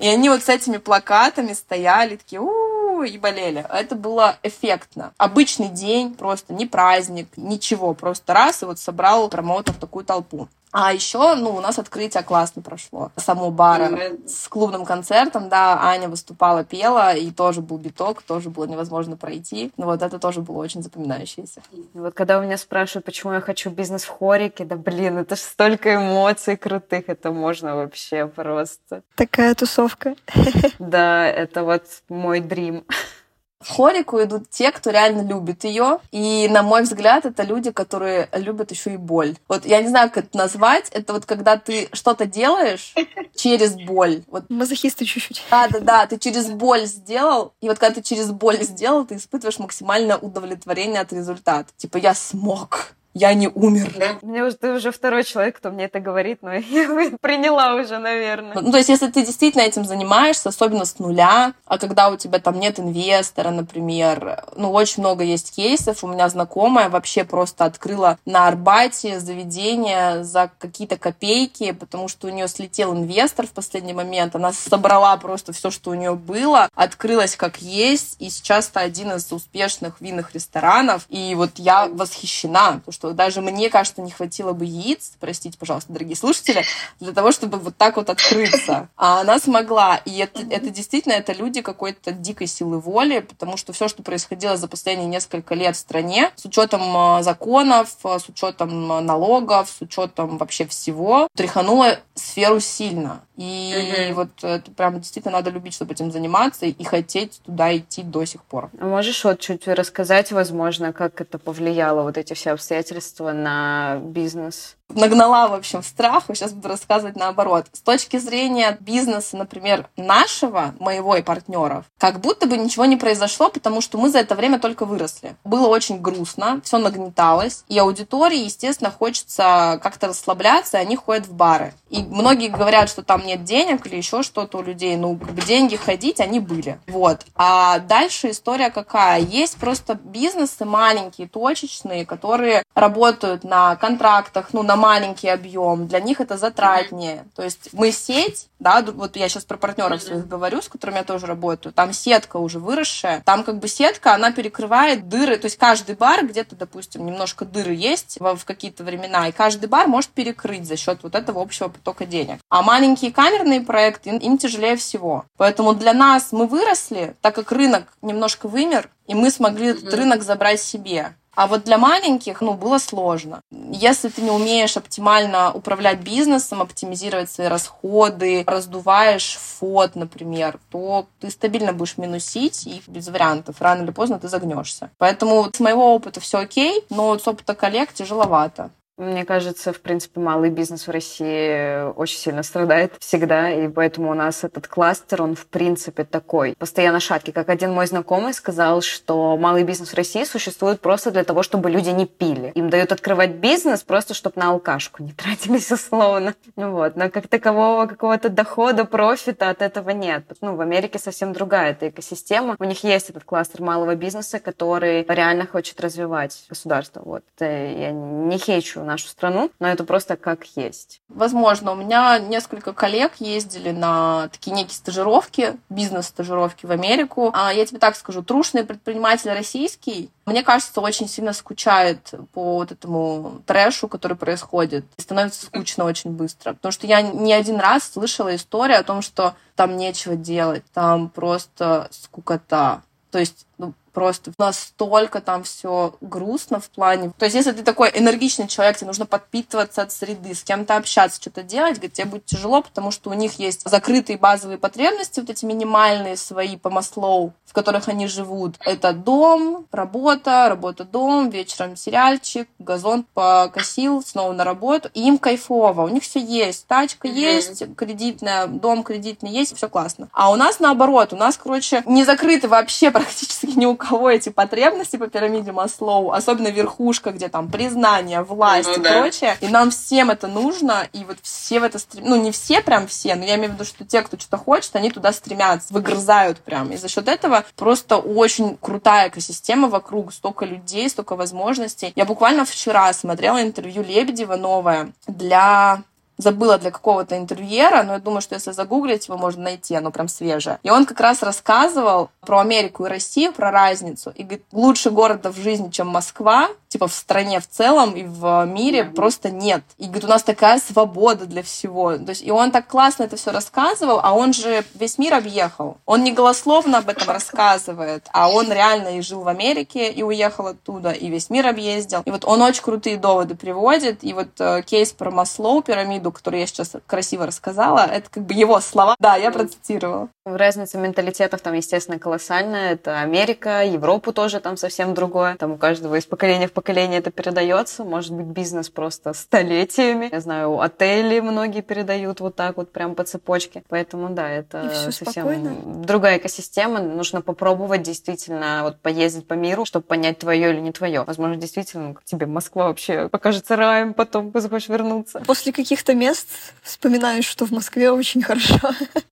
И они вот с этими плакатами стояли, такие, у и болели. Это было эффектно. Обычный день, просто не праздник, ничего, просто раз, и вот собрал промоутер такую толпу. А еще, ну, у нас открытие классно прошло. Само бара mm-hmm. с клубным концертом, да, Аня выступала, пела, и тоже был биток, тоже было невозможно пройти. Ну, вот это тоже было очень запоминающееся. Вот когда у меня спрашивают, почему я хочу бизнес в хорике, да, блин, это же столько эмоций крутых, это можно вообще просто. Такая тусовка. (laughs) Да, это вот мой дрим. (laughs) В хорику идут те, кто реально любит ее. И, на мой взгляд, это люди, которые любят еще и боль. Вот я не знаю, как это назвать. Это вот когда ты что-то делаешь через боль. Вот. Мазохисты чуть-чуть. Да, да, да. Ты через боль сделал. И вот когда ты через боль сделал, ты испытываешь максимальное удовлетворение от результата. Типа, я смог я не умер. Мне уже ты уже второй человек, кто мне это говорит, но (laughs) я приняла уже, наверное. Ну, то есть, если ты действительно этим занимаешься, особенно с нуля, а когда у тебя там нет инвестора, например, ну, очень много есть кейсов. У меня знакомая вообще просто открыла на Арбате заведение за какие-то копейки, потому что у нее слетел инвестор в последний момент. Она собрала просто все, что у нее было, открылась как есть, и сейчас это один из успешных винных ресторанов. И вот я восхищена, потому что что даже мне, кажется, не хватило бы яиц, простите, пожалуйста, дорогие слушатели, для того, чтобы вот так вот открыться. (laughs) А она смогла. И это, это действительно, это люди какой-то дикой силы воли, потому что все, что происходило за последние несколько лет в стране, с учетом а, законов, а, с учетом налогов, с учетом вообще всего, тряхануло сферу сильно. И угу. вот это прям действительно надо любить, чтобы этим заниматься и хотеть туда идти до сих пор. А можешь вот чуть рассказать, возможно, как это повлияло, вот эти все обстоятельства на бизнес? нагнала, в общем, страху. Сейчас буду рассказывать наоборот. С точки зрения бизнеса, например, нашего, моего и партнеров, как будто бы ничего не произошло, потому что мы за это время только выросли. Было очень грустно, все нагнеталось, и аудитории, естественно, хочется как-то расслабляться, и они ходят в бары. И многие говорят, что там нет денег или еще что-то у людей. Ну, как бы деньги ходить, они были. Вот. А дальше история какая? Есть просто бизнесы маленькие, точечные, которые работают на контрактах, ну, на маленький объем, для них это затратнее. То есть мы сеть, да, вот я сейчас про партнеров своих говорю, с которыми я тоже работаю, там сетка уже выросшая, там как бы сетка, она перекрывает дыры, то есть каждый бар, где-то, допустим, немножко дыры есть в, в какие-то времена, и каждый бар может перекрыть за счет вот этого общего потока денег. А маленькие камерные проекты, им, им тяжелее всего. Поэтому для нас мы выросли, так как рынок немножко вымер, и мы смогли этот рынок забрать себе. А вот для маленьких, ну, было сложно. Если ты не умеешь оптимально управлять бизнесом, оптимизировать свои расходы, раздуваешь фот, например, то ты стабильно будешь минусить и без вариантов. Рано или поздно ты загнешься. Поэтому с моего опыта все окей, но с опыта коллег тяжеловато. Мне кажется, в принципе, малый бизнес в России очень сильно страдает всегда, и поэтому у нас этот кластер, он в принципе такой, постоянно шаткий. Как один мой знакомый сказал, что малый бизнес в России существует просто для того, чтобы люди не пили. Им дают открывать бизнес просто, чтобы на алкашку не (laughs) тратились условно. Вот. Но как такового какого-то дохода, профита от этого нет. Ну, в Америке совсем другая эта экосистема. У них есть этот кластер малого бизнеса, который реально хочет развивать государство. Вот. Я не хейчу нашу страну, но это просто как есть. Возможно, у меня несколько коллег ездили на такие некие стажировки, бизнес-стажировки в Америку. А я тебе так скажу, трушный предприниматель российский, мне кажется, очень сильно скучает по вот этому трэшу, который происходит. И становится скучно очень быстро. Потому что я не один раз слышала историю о том, что там нечего делать, там просто скукота. То есть ну, просто настолько там все грустно в плане. То есть, если ты такой энергичный человек, тебе нужно подпитываться от среды, с кем-то общаться, что-то делать, говорит, тебе будет тяжело, потому что у них есть закрытые базовые потребности, вот эти минимальные свои по Маслоу, в которых они живут. Это дом, работа, работа-дом, вечером сериальчик, газон покосил, снова на работу. И им кайфово, у них все есть. Тачка mm-hmm. есть, кредитная, дом кредитный есть, все классно. А у нас наоборот, у нас, короче, не закрыты вообще (laughs) практически ни у кого эти потребности по пирамиде Маслоу, особенно верхушка, где там признание, власть ну, и да. прочее. И нам всем это нужно, и вот все в это стремятся. Ну, не все прям все, но я имею в виду, что те, кто что-то хочет, они туда стремятся, выгрызают прям. И за счет этого просто очень крутая экосистема вокруг, столько людей, столько возможностей. Я буквально вчера смотрела интервью Лебедева новое для забыла для какого-то интервьюера, но я думаю, что если загуглить, его можно найти, оно прям свежее. И он как раз рассказывал про Америку и Россию, про разницу. И говорит, лучше города в жизни, чем Москва, типа в стране в целом и в мире просто нет. И говорит, у нас такая свобода для всего. То есть, и он так классно это все рассказывал, а он же весь мир объехал. Он не голословно об этом рассказывает, а он реально и жил в Америке, и уехал оттуда, и весь мир объездил. И вот он очень крутые доводы приводит. И вот э, кейс про Маслоу, пирамиду, виду, который я сейчас красиво рассказала, это как бы его слова. Да, я процитировала. Разница менталитетов там, естественно, колоссальная. Это Америка, Европу тоже там совсем другое. Там у каждого из поколения в поколение это передается. Может быть, бизнес просто столетиями. Я знаю, отели многие передают вот так вот прям по цепочке. Поэтому, да, это совсем спокойно. другая экосистема. Нужно попробовать действительно вот поездить по миру, чтобы понять, твое или не твое. Возможно, действительно, тебе Москва вообще покажется раем, потом ты захочешь вернуться. После каких-то мест вспоминаешь, что в Москве очень хорошо.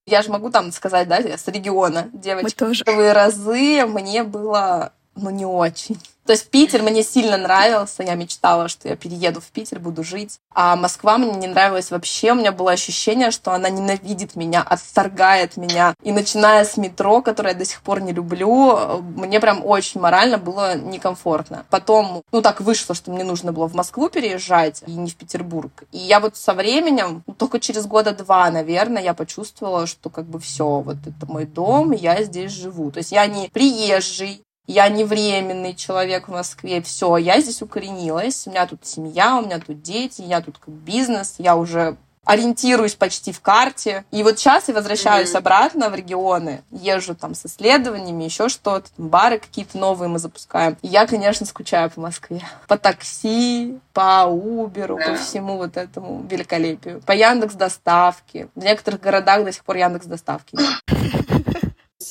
Я же могу там сказать, да, с региона, девочки. Мы тоже. Первые разы мне было, ну, не очень. То есть Питер мне сильно нравился, я мечтала, что я перееду в Питер, буду жить. А Москва мне не нравилась вообще, у меня было ощущение, что она ненавидит меня, отторгает меня. И начиная с метро, которое я до сих пор не люблю, мне прям очень морально было некомфортно. Потом, ну так вышло, что мне нужно было в Москву переезжать, и не в Петербург. И я вот со временем, ну, только через года два, наверное, я почувствовала, что как бы все, вот это мой дом, я здесь живу. То есть я не приезжий, я не временный человек в Москве, все, я здесь укоренилась, у меня тут семья, у меня тут дети, я тут как бизнес, я уже ориентируюсь почти в карте. И вот сейчас я возвращаюсь mm-hmm. обратно в регионы, езжу там с исследованиями, еще что-то, бары какие-то новые мы запускаем. И я, конечно, скучаю по Москве. По такси, по Уберу, yeah. по всему вот этому великолепию. По Яндекс доставке. В некоторых городах до сих пор Яндекс доставки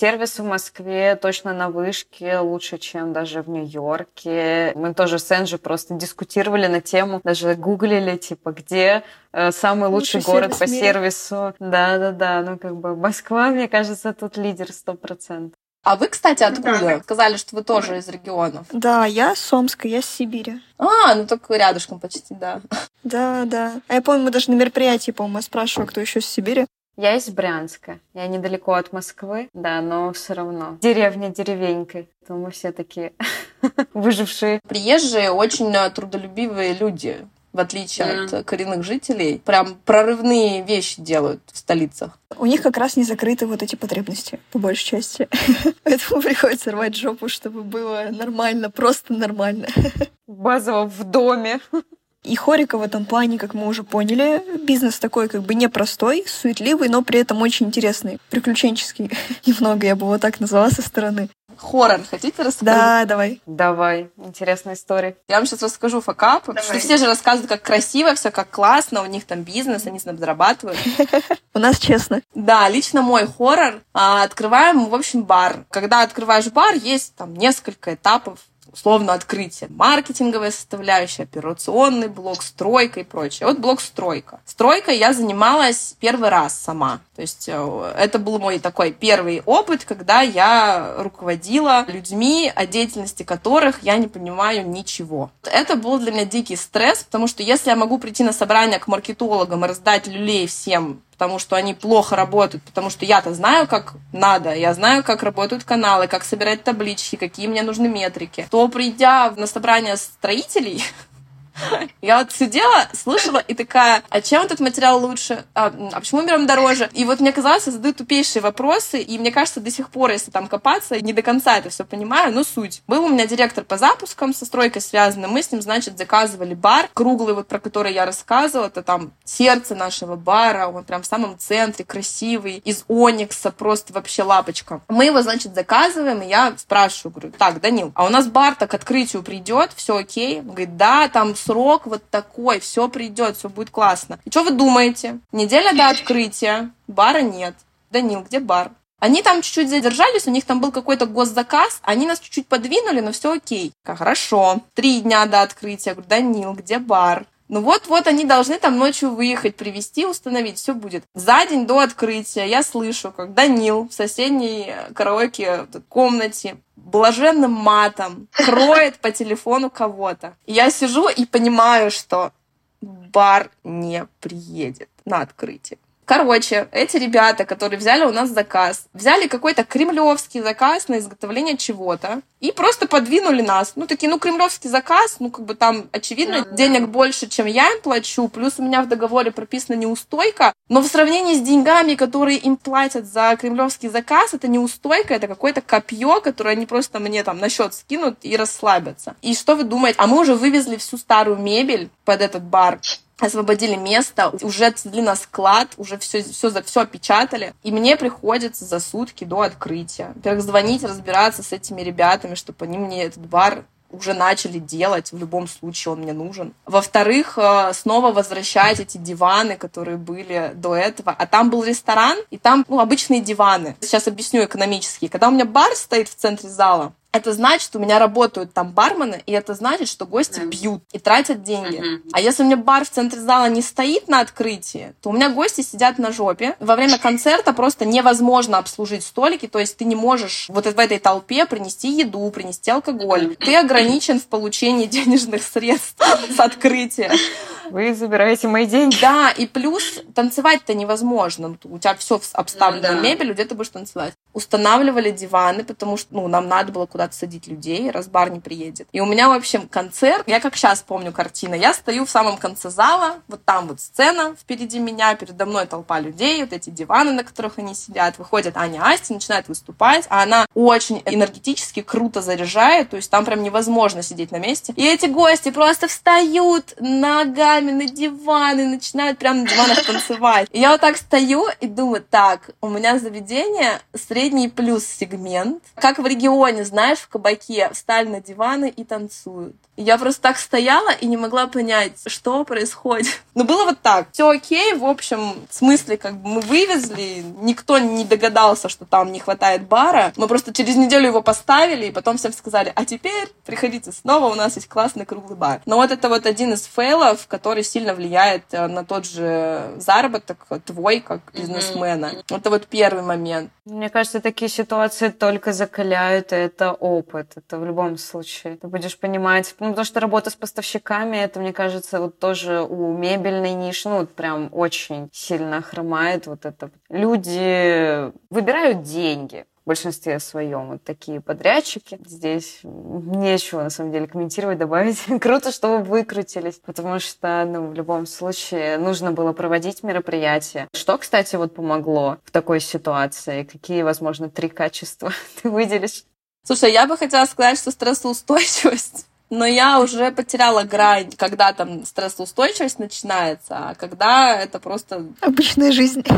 Сервис в Москве точно на вышке, лучше, чем даже в Нью-Йорке. Мы тоже с Энджи просто дискутировали на тему, даже гуглили, типа, где э, самый лучший, лучший город по сервису. Да-да-да, ну как бы Москва, мне кажется, тут лидер сто процентов. А вы, кстати, откуда? Сказали, что вы тоже из регионов. Да, я с Омска, я с Сибири. А, ну только рядышком почти, да. Да, да. А я помню, мы даже на мероприятии, по-моему, я спрашивала, кто еще из Сибири. Я из Брянска. Я недалеко от Москвы, да, но все равно. Деревня деревенькой. То мы все такие (laughs) выжившие. Приезжие очень э, трудолюбивые люди в отличие mm. от коренных жителей, прям прорывные вещи делают в столицах. У них как раз не закрыты вот эти потребности, по большей части. (laughs) Поэтому приходится рвать жопу, чтобы было нормально, просто нормально. (laughs) Базово в доме. И Хорика в этом плане, как мы уже поняли, бизнес такой как бы непростой, суетливый, но при этом очень интересный, приключенческий. (laughs) Немного я бы его так назвала со стороны. Хоррор, хотите рассказать? Да, давай. Давай, интересная история. Я вам сейчас расскажу факап, потому что все же рассказывают, как красиво, все как классно, у них там бизнес, они там зарабатывают. (laughs) У нас честно. Да, лично мой хоррор. А, открываем, в общем, бар. Когда открываешь бар, есть там несколько этапов условно открытие. Маркетинговая составляющая, операционный блок, стройка и прочее. Вот блок стройка. Стройкой я занималась первый раз сама. То есть э, это был мой такой первый опыт, когда я руководила людьми, о деятельности которых я не понимаю ничего. Это был для меня дикий стресс, потому что если я могу прийти на собрание к маркетологам и раздать люлей всем потому что они плохо работают, потому что я-то знаю, как надо, я знаю, как работают каналы, как собирать таблички, какие мне нужны метрики, то придя на собрание строителей, (laughs) (laughs) Я вот сидела, слушала и такая, а чем этот материал лучше? А, а почему миром дороже? И вот мне казалось, я задаю тупейшие вопросы, и мне кажется, до сих пор, если там копаться, не до конца это все понимаю, но суть. Был у меня директор по запускам со стройкой связанный, мы с ним, значит, заказывали бар, круглый, вот про который я рассказывала, это там сердце нашего бара, он прям в самом центре, красивый, из оникса, просто вообще лапочка. Мы его, значит, заказываем, и я спрашиваю, говорю, так, Данил, а у нас бар так к открытию придет, все окей? Он говорит, да, там срок вот такой, все придет, все будет классно. И что вы думаете? Неделя до открытия, бара нет. Данил, где бар? Они там чуть-чуть задержались, у них там был какой-то госзаказ, они нас чуть-чуть подвинули, но все окей. Хорошо. Три дня до открытия. Я говорю, Данил, где бар? Ну вот-вот они должны там ночью выехать, привезти, установить, все будет. За день до открытия я слышу, как Данил в соседней караоке комнате блаженным матом кроет по телефону кого-то. Я сижу и понимаю, что бар не приедет на открытие. Короче, эти ребята, которые взяли у нас заказ, взяли какой-то кремлевский заказ на изготовление чего-то и просто подвинули нас. Ну, такие, ну, кремлевский заказ, ну, как бы там, очевидно, mm-hmm. денег больше, чем я им плачу, плюс у меня в договоре прописана неустойка, но в сравнении с деньгами, которые им платят за кремлевский заказ, это неустойка, это какое-то копье, которое они просто мне там на счет скинут и расслабятся. И что вы думаете? А мы уже вывезли всю старую мебель под этот бар освободили место, уже отвезли на склад, уже все, все, все опечатали. И мне приходится за сутки до открытия. Во-первых, звонить, разбираться с этими ребятами, чтобы они мне этот бар уже начали делать, в любом случае он мне нужен. Во-вторых, э, снова возвращать эти диваны, которые были до этого. А там был ресторан, и там ну, обычные диваны. Сейчас объясню экономические. Когда у меня бар стоит в центре зала, это значит, у меня работают там бармены, и это значит, что гости mm. пьют и тратят деньги. Mm-hmm. А если у меня бар в центре зала не стоит на открытии, то у меня гости сидят на жопе. Во время концерта просто невозможно обслужить столики, то есть ты не можешь вот в этой толпе принести еду, принести алкоголь. Mm-hmm. Ты ограничен в получении (laughs) денежных средств с открытия. Вы забираете мои деньги. Да, и плюс танцевать-то невозможно. У тебя все обставлено ну, да. мебелью, где ты будешь танцевать. Устанавливали диваны, потому что ну, нам надо было куда-то садить людей, раз бар не приедет. И у меня, в общем, концерт, я как сейчас помню картина, я стою в самом конце зала, вот там вот сцена впереди меня, передо мной толпа людей, вот эти диваны, на которых они сидят, выходит Аня Асти, начинает выступать, а она очень энергетически круто заряжает, то есть там прям невозможно сидеть на месте. И эти гости просто встают ногами на диваны, начинают прям на диванах танцевать. И я вот так стою и думаю, так, у меня заведение средний плюс сегмент, как в регионе, знаешь, в кабаке встали на диваны и танцуют. Я просто так стояла и не могла понять, что происходит. (laughs) Но было вот так. Все окей, в общем, в смысле, как бы мы вывезли, никто не догадался, что там не хватает бара. Мы просто через неделю его поставили, и потом всем сказали, а теперь приходите снова, у нас есть классный круглый бар. Но вот это вот один из фейлов, который сильно влияет э, на тот же заработок твой, как бизнесмена. Mm-hmm. Это вот первый момент. Мне кажется, кажется, такие ситуации только закаляют, и это опыт. Это в любом случае. Ты будешь понимать, ну, потому что работа с поставщиками, это, мне кажется, вот тоже у мебельной ниши, ну, вот прям очень сильно хромает вот это. Люди выбирают деньги в большинстве своем вот такие подрядчики. Здесь нечего, на самом деле, комментировать, добавить. (laughs) Круто, что вы выкрутились, потому что, ну, в любом случае, нужно было проводить мероприятие. Что, кстати, вот помогло в такой ситуации? Какие, возможно, три качества (laughs) ты выделишь? Слушай, я бы хотела сказать, что стрессоустойчивость но я уже потеряла грань, когда там стрессоустойчивость начинается, а когда это просто... Обычная жизнь. (laughs)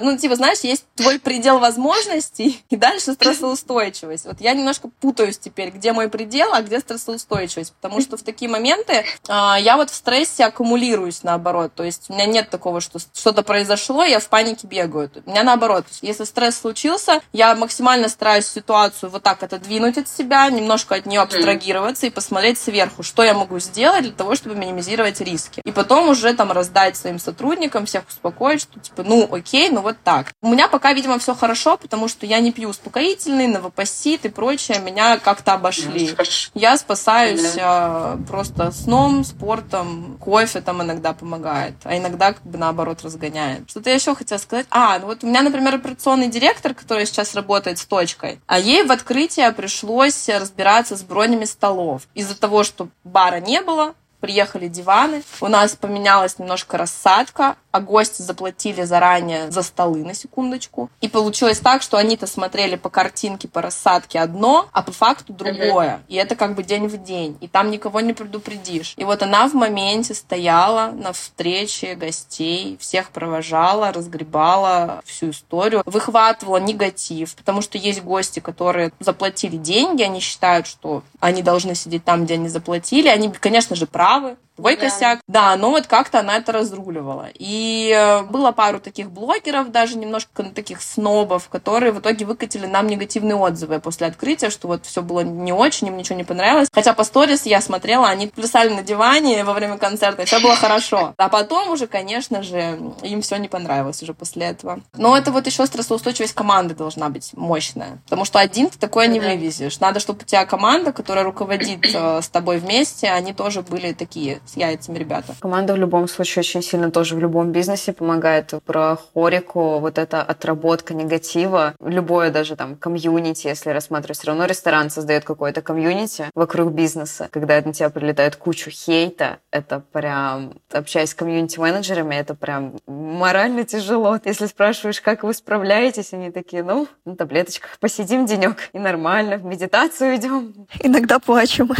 Ну, типа, знаешь, есть твой предел возможностей, и дальше стрессоустойчивость. Вот я немножко путаюсь теперь, где мой предел, а где стрессоустойчивость. Потому что в такие моменты а, я вот в стрессе аккумулируюсь наоборот. То есть у меня нет такого, что что-то произошло, я в панике бегаю. У меня наоборот. Если стресс случился, я максимально стараюсь ситуацию вот так отодвинуть от себя, немножко от нее абстрагироваться и посмотреть сверху, что я могу сделать для того, чтобы минимизировать риски. И потом уже там раздать своим сотрудникам, всех успокоить, что типа, ну окей, ну вот так. У меня пока, видимо, все хорошо, потому что я не пью успокоительный, новопосит и прочее, меня как-то обошли. Я спасаюсь да. э, просто сном, спортом, кофе там иногда помогает, а иногда как бы наоборот разгоняет. Что-то я еще хотела сказать. А, ну вот у меня, например, операционный директор, который сейчас работает с точкой, а ей в открытие пришлось разбираться с бронями столов. Из-за того, что бара не было, приехали диваны, у нас поменялась немножко рассадка, а гости заплатили заранее за столы на секундочку. И получилось так, что они-то смотрели по картинке, по рассадке одно, а по факту другое. И это как бы день в день. И там никого не предупредишь. И вот она в моменте стояла на встрече гостей, всех провожала, разгребала всю историю, выхватывала негатив, потому что есть гости, которые заплатили деньги, они считают, что они должны сидеть там, где они заплатили. Они, конечно же, правы, твой да. косяк. Да, но вот как-то она это разруливала. И э, было пару таких блогеров, даже немножко таких снобов, которые в итоге выкатили нам негативные отзывы после открытия, что вот все было не очень, им ничего не понравилось. Хотя по сторис я смотрела, они плясали на диване во время концерта, и все было хорошо. А потом уже, конечно же, им все не понравилось уже после этого. Но это вот еще стрессоустойчивость команды должна быть мощная. Потому что один ты такое не вывезешь. Надо, чтобы у тебя команда, которая руководит э, с тобой вместе, они тоже были такие с яйцами ребята. Команда в любом случае очень сильно тоже в любом бизнесе помогает. Про хорику, вот эта отработка негатива, любое даже там комьюнити, если рассматривать, все равно ресторан создает какое-то комьюнити вокруг бизнеса. Когда на тебя прилетает кучу хейта, это прям, общаясь с комьюнити-менеджерами, это прям морально тяжело. Если спрашиваешь, как вы справляетесь, они такие, ну, на таблеточках посидим денек и нормально, в медитацию идем. Иногда плачем.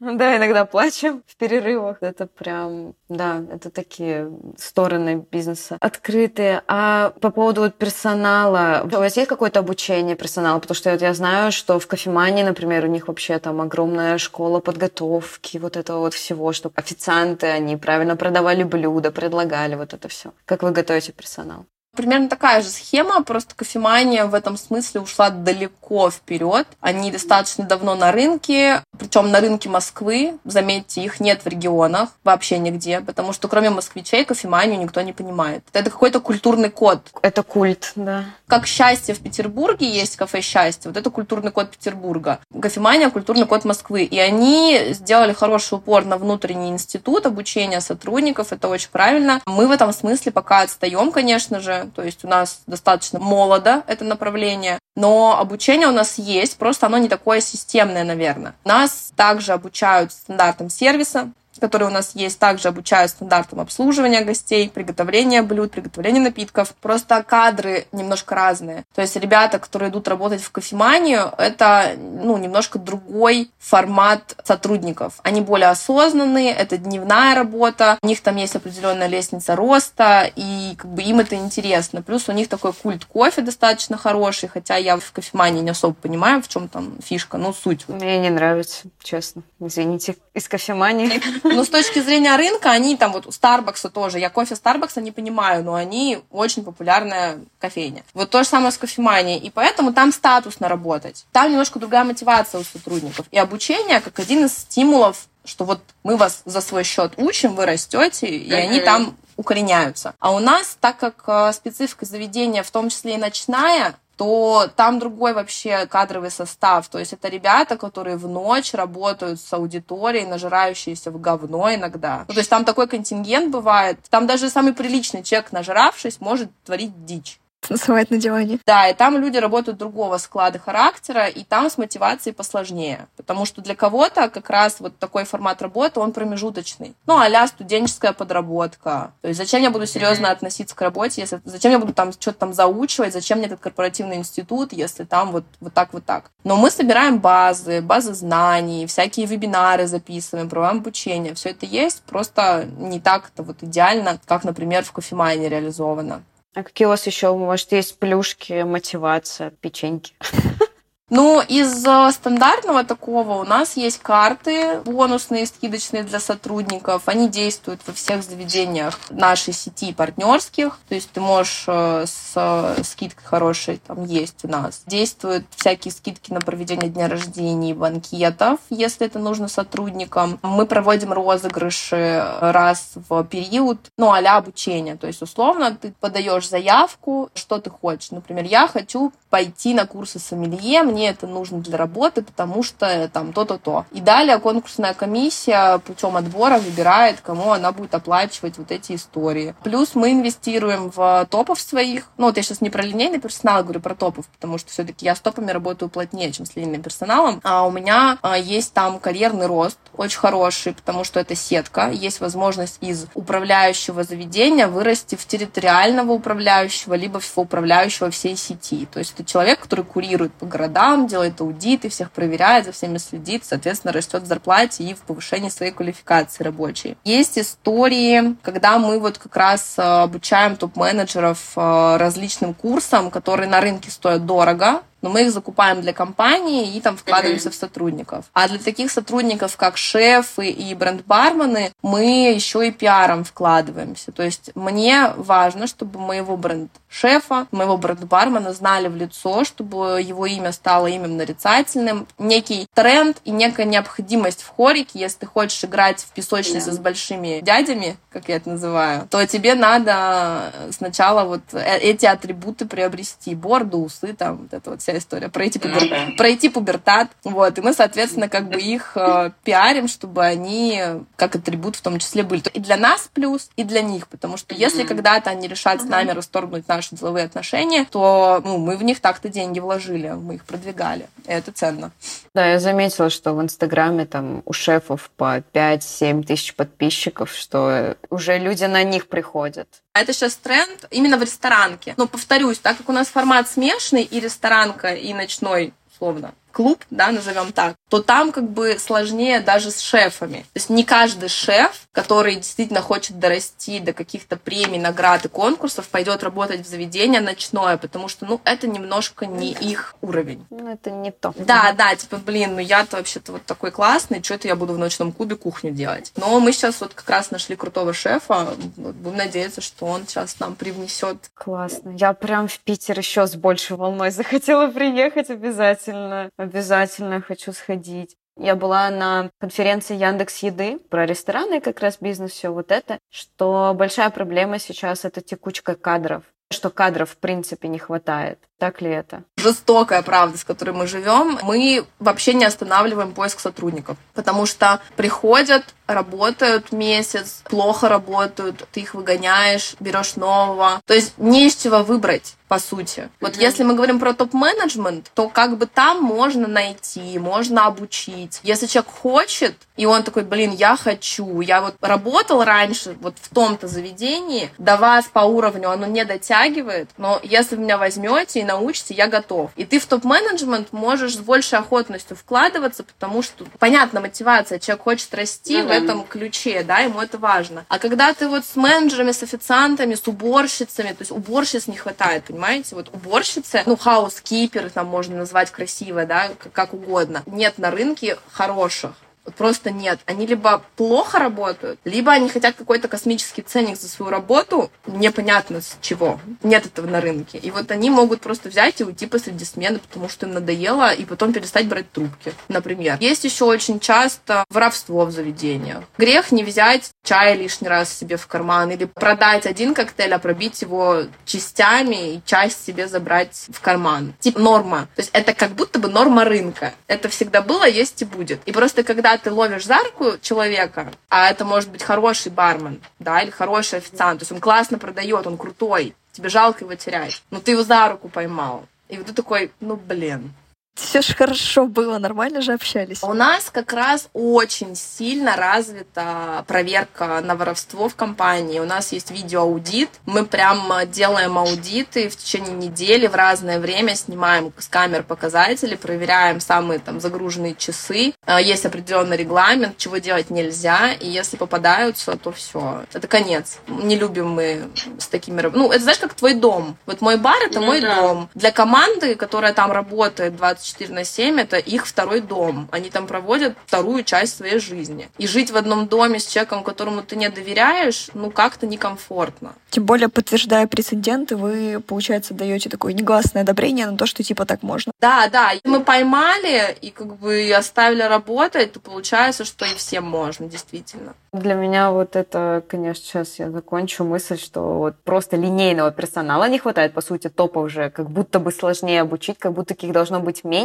Да, иногда плачем в перерывах это прям, да, это такие стороны бизнеса открытые. А по поводу вот персонала, у вас есть какое-то обучение персонала? Потому что вот я знаю, что в кофемании, например, у них вообще там огромная школа подготовки, вот этого вот всего, чтобы официанты, они правильно продавали блюда, предлагали вот это все. Как вы готовите персонал? Примерно такая же схема, просто кофемания в этом смысле ушла далеко вперед. Они достаточно давно на рынке, причем на рынке Москвы. Заметьте, их нет в регионах вообще нигде, потому что кроме москвичей кофеманию никто не понимает. Это какой-то культурный код. Это культ, да. Как счастье в Петербурге есть кафе счастье, вот это культурный код Петербурга. Кофемания культурный код Москвы. И они сделали хороший упор на внутренний институт обучения сотрудников. Это очень правильно. Мы в этом смысле пока отстаем, конечно же то есть у нас достаточно молодо это направление, но обучение у нас есть, просто оно не такое системное, наверное. Нас также обучают стандартам сервиса, которые у нас есть, также обучают стандартам обслуживания гостей, приготовления блюд, приготовления напитков. Просто кадры немножко разные. То есть ребята, которые идут работать в кофеманию, это ну, немножко другой формат сотрудников. Они более осознанные, это дневная работа, у них там есть определенная лестница роста, и как бы им это интересно. Плюс у них такой культ кофе достаточно хороший, хотя я в кофемании не особо понимаю, в чем там фишка, но суть. Мне не нравится, честно. Извините, из кофемании. (laughs) Но с точки зрения рынка, они там вот у Старбакса тоже. Я кофе Старбакса не понимаю, но они очень популярная кофейня. Вот то же самое с кофеманией. И поэтому там статусно работать. Там немножко другая мотивация у сотрудников. И обучение как один из стимулов что вот мы вас за свой счет учим, вы растете, и они там укореняются. А у нас, так как э, специфика заведения, в том числе и ночная, то там другой вообще кадровый состав. То есть это ребята, которые в ночь работают с аудиторией, нажирающиеся в говно иногда. Ну, то есть там такой контингент бывает. Там даже самый приличный человек, нажравшись, может творить дичь (laughs) танцевать на диване. Да, и там люди работают другого склада характера, и там с мотивацией посложнее. Потому что для кого-то как раз вот такой формат работы, он промежуточный. Ну, а студенческая подработка. То есть зачем я буду серьезно относиться к работе, если зачем я буду там что-то там заучивать, зачем мне этот корпоративный институт, если там вот, вот так, вот так. Но мы собираем базы, базы знаний, всякие вебинары записываем, проводим обучение. Все это есть, просто не так-то вот идеально, как, например, в кофемайне реализовано. А какие у вас еще, может, есть плюшки, мотивация, печеньки? (laughs) Ну, из э, стандартного такого у нас есть карты бонусные, скидочные для сотрудников. Они действуют во всех заведениях нашей сети партнерских. То есть ты можешь э, с э, скидкой хорошей, там есть у нас. Действуют всякие скидки на проведение дня рождения и банкетов, если это нужно сотрудникам. Мы проводим розыгрыши раз в период, ну, а обучения. То есть, условно, ты подаешь заявку, что ты хочешь. Например, я хочу пойти на курсы сомелье, мне это нужно для работы, потому что там то-то, то. И далее конкурсная комиссия путем отбора выбирает, кому она будет оплачивать вот эти истории. Плюс мы инвестируем в топов своих. Ну, вот я сейчас не про линейный персонал говорю, про топов, потому что все-таки я с топами работаю плотнее, чем с линейным персоналом. А у меня а, есть там карьерный рост очень хороший, потому что это сетка. Есть возможность из управляющего заведения вырасти в территориального управляющего, либо в управляющего всей сети. То есть это человек, который курирует по городам, делает аудиты, всех проверяет, за всеми следит, соответственно, растет в зарплате и в повышении своей квалификации рабочей. Есть истории, когда мы вот как раз э, обучаем топ-менеджеров э, различным курсам, которые на рынке стоят дорого, но мы их закупаем для компании и там вкладываемся mm-hmm. в сотрудников. А для таких сотрудников, как шефы и бренд-бармены, мы еще и пиаром вкладываемся. То есть мне важно, чтобы моего бренд-шефа, моего бренд-бармена знали в лицо, чтобы его имя стало имем нарицательным. Некий тренд и некая необходимость в хорике, если ты хочешь играть в песочнице yeah. с большими дядями, как я это называю, то тебе надо сначала вот э, эти атрибуты приобрести. Борду, усы, там, вот это вот вся история, пройти, пубер... ну, да. пройти пубертат. Вот, и мы, соответственно, как бы их э, пиарим, чтобы они как атрибут в том числе были. И для нас плюс, и для них, потому что если когда-то они решат с нами расторгнуть наши деловые отношения, то ну, мы в них так-то деньги вложили, мы их продвигали. И это ценно. Да, я заметила, что в Инстаграме там у шефов по 5-7 тысяч подписчиков, что уже люди на них приходят. А это сейчас тренд именно в ресторанке. Но повторюсь, так как у нас формат смешанный и ресторанка, и ночной, условно, клуб, да, назовем так, то там как бы сложнее даже с шефами. То есть не каждый шеф, который действительно хочет дорасти до каких-то премий, наград и конкурсов, пойдет работать в заведение ночное, потому что, ну, это немножко не их уровень. Ну, это не то. Да, да, типа, блин, ну я-то вообще-то вот такой классный, что это я буду в ночном клубе кухню делать? Но мы сейчас вот как раз нашли крутого шефа, будем надеяться, что он сейчас нам привнесет. Классно. Я прям в Питер еще с большей волной (laughs) захотела приехать обязательно обязательно хочу сходить. Я была на конференции Яндекс Еды про рестораны, как раз бизнес, все вот это, что большая проблема сейчас это текучка кадров что кадров в принципе не хватает. Так ли это? Жестокая правда, с которой мы живем. Мы вообще не останавливаем поиск сотрудников, потому что приходят, работают месяц, плохо работают, ты их выгоняешь, берешь нового. То есть не из чего выбрать по сути. Вот mm-hmm. если мы говорим про топ-менеджмент, то как бы там можно найти, можно обучить. Если человек хочет, и он такой, блин, я хочу, я вот работал раньше вот в том-то заведении, до вас по уровню оно не дотягивает, но если вы меня возьмете и научите, я готов. И ты в топ-менеджмент можешь с большей охотностью вкладываться, потому что, понятно, мотивация, человек хочет расти mm-hmm. в этом ключе, да, ему это важно. А когда ты вот с менеджерами, с официантами, с уборщицами, то есть уборщиц не хватает, понимаете? Вот уборщицы, ну, хаус-кипер, там можно назвать красиво, да, как, угодно. Нет на рынке хороших просто нет. Они либо плохо работают, либо они хотят какой-то космический ценник за свою работу, непонятно с чего. Нет этого на рынке. И вот они могут просто взять и уйти посреди смены, потому что им надоело, и потом перестать брать трубки, например. Есть еще очень часто воровство в заведениях. Грех не взять чай лишний раз себе в карман или продать один коктейль, а пробить его частями и часть себе забрать в карман. Типа норма. То есть это как будто бы норма рынка. Это всегда было, есть и будет. И просто когда ты ловишь за руку человека, а это может быть хороший бармен, да, или хороший официант, то есть он классно продает, он крутой, тебе жалко его терять, но ты его за руку поймал. И вот ты такой, ну блин, все же хорошо было, нормально же общались. У нас как раз очень сильно развита проверка на воровство в компании. У нас есть видеоаудит. Мы прям делаем аудиты в течение недели в разное время, снимаем с камер показатели, проверяем самые там загруженные часы. А, есть определенный регламент, чего делать нельзя, и если попадаются, то все. Это конец. Не любим мы с такими... Ну, это знаешь, как твой дом. Вот мой бар — это ну, мой да. дом. Для команды, которая там работает 20 24 на 7 это их второй дом. Они там проводят вторую часть своей жизни. И жить в одном доме с человеком, которому ты не доверяешь, ну как-то некомфортно. Тем более, подтверждая прецеденты, вы, получается, даете такое негласное одобрение на то, что типа так можно. Да, да. Мы поймали и как бы оставили работать, то получается, что и всем можно, действительно. Для меня вот это, конечно, сейчас я закончу мысль, что вот просто линейного персонала не хватает, по сути, топов уже как будто бы сложнее обучить, как будто их должно быть меньше,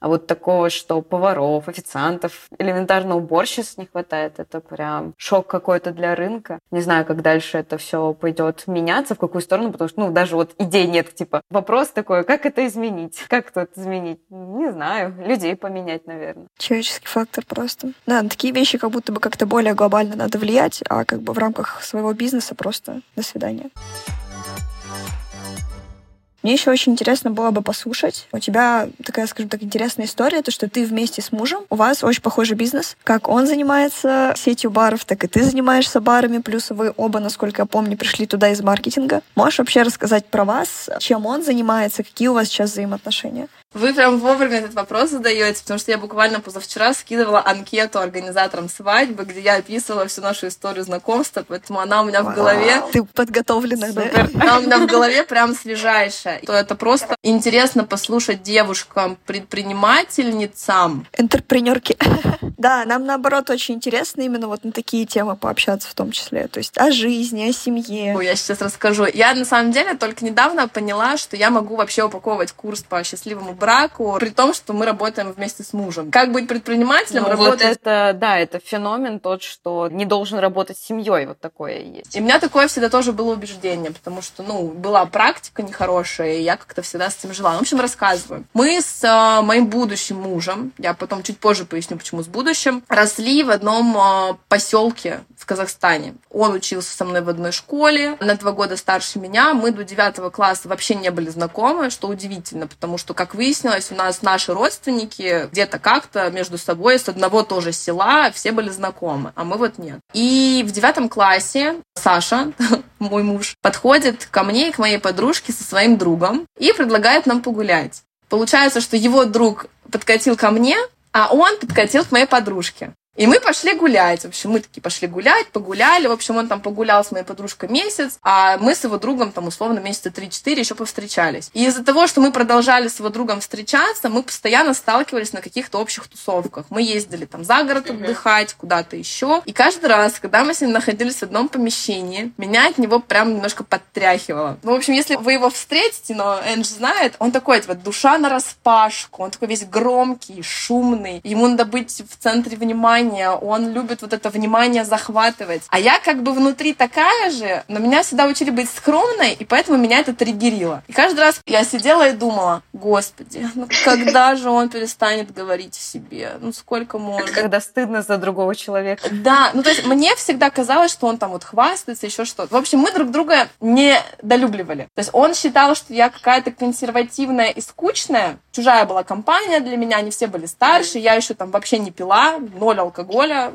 а вот такого, что поваров, официантов, элементарно уборщиц не хватает, это прям шок какой-то для рынка. Не знаю, как дальше это все пойдет меняться, в какую сторону, потому что, ну, даже вот идей нет, типа, вопрос такой, как это изменить? Как это изменить? Не знаю, людей поменять, наверное. Человеческий фактор просто. Да, на такие вещи как будто бы как-то более глобально надо влиять, а как бы в рамках своего бизнеса просто до свидания. Мне еще очень интересно было бы послушать. У тебя такая, скажем так, интересная история, то, что ты вместе с мужем, у вас очень похожий бизнес. Как он занимается сетью баров, так и ты занимаешься барами, плюс вы оба, насколько я помню, пришли туда из маркетинга. Можешь вообще рассказать про вас, чем он занимается, какие у вас сейчас взаимоотношения? Вы прям вовремя этот вопрос задаете, потому что я буквально позавчера скидывала анкету организаторам свадьбы, где я описывала всю нашу историю знакомства, поэтому она у меня в голове... Ты подготовлена, Супер. да? Она у меня в голове прям свежайшая. То это просто интересно послушать девушкам, предпринимательницам. Интерпренерки. (laughs) Да, нам наоборот очень интересно именно вот на такие темы пообщаться в том числе. То есть о жизни, о семье. Ой, я сейчас расскажу. Я на самом деле только недавно поняла, что я могу вообще упаковывать курс по счастливому браку, при том, что мы работаем вместе с мужем. Как быть предпринимателем, ну, работать... Вот это, да, это феномен тот, что не должен работать с семьей, вот такое есть. И у меня такое всегда тоже было убеждение, потому что, ну, была практика нехорошая, и я как-то всегда с этим жила. В общем, рассказываю. Мы с э, моим будущим мужем, я потом чуть позже поясню, почему с будущим, росли в одном э, поселке в Казахстане. Он учился со мной в одной школе, на два года старше меня. Мы до девятого класса вообще не были знакомы, что удивительно, потому что, как выяснилось, у нас наши родственники где-то как-то между собой с одного тоже села все были знакомы, а мы вот нет. И в девятом классе Саша, (laughs) мой муж, подходит ко мне и к моей подружке со своим другом и предлагает нам погулять. Получается, что его друг подкатил ко мне, а он подкатил к моей подружке. И мы пошли гулять. В общем, мы такие пошли гулять, погуляли. В общем, он там погулял с моей подружкой месяц, а мы с его другом там условно месяца 3-4 еще повстречались. И из-за того, что мы продолжали с его другом встречаться, мы постоянно сталкивались на каких-то общих тусовках. Мы ездили там за город отдыхать, куда-то еще. И каждый раз, когда мы с ним находились в одном помещении, меня от него прям немножко подтряхивало. Ну, в общем, если вы его встретите, но Эндж знает, он такой, типа, душа на распашку, он такой весь громкий, шумный. Ему надо быть в центре внимания внимание, он любит вот это внимание захватывать. А я как бы внутри такая же, но меня всегда учили быть скромной, и поэтому меня это триггерило. И каждый раз я сидела и думала, господи, ну когда же он перестанет говорить о себе? Ну сколько можно? Когда стыдно за другого человека. Да, ну то есть мне всегда казалось, что он там вот хвастается, еще что-то. В общем, мы друг друга не долюбливали. То есть он считал, что я какая-то консервативная и скучная. Чужая была компания для меня, они все были старше, я еще там вообще не пила, ноль алкоголя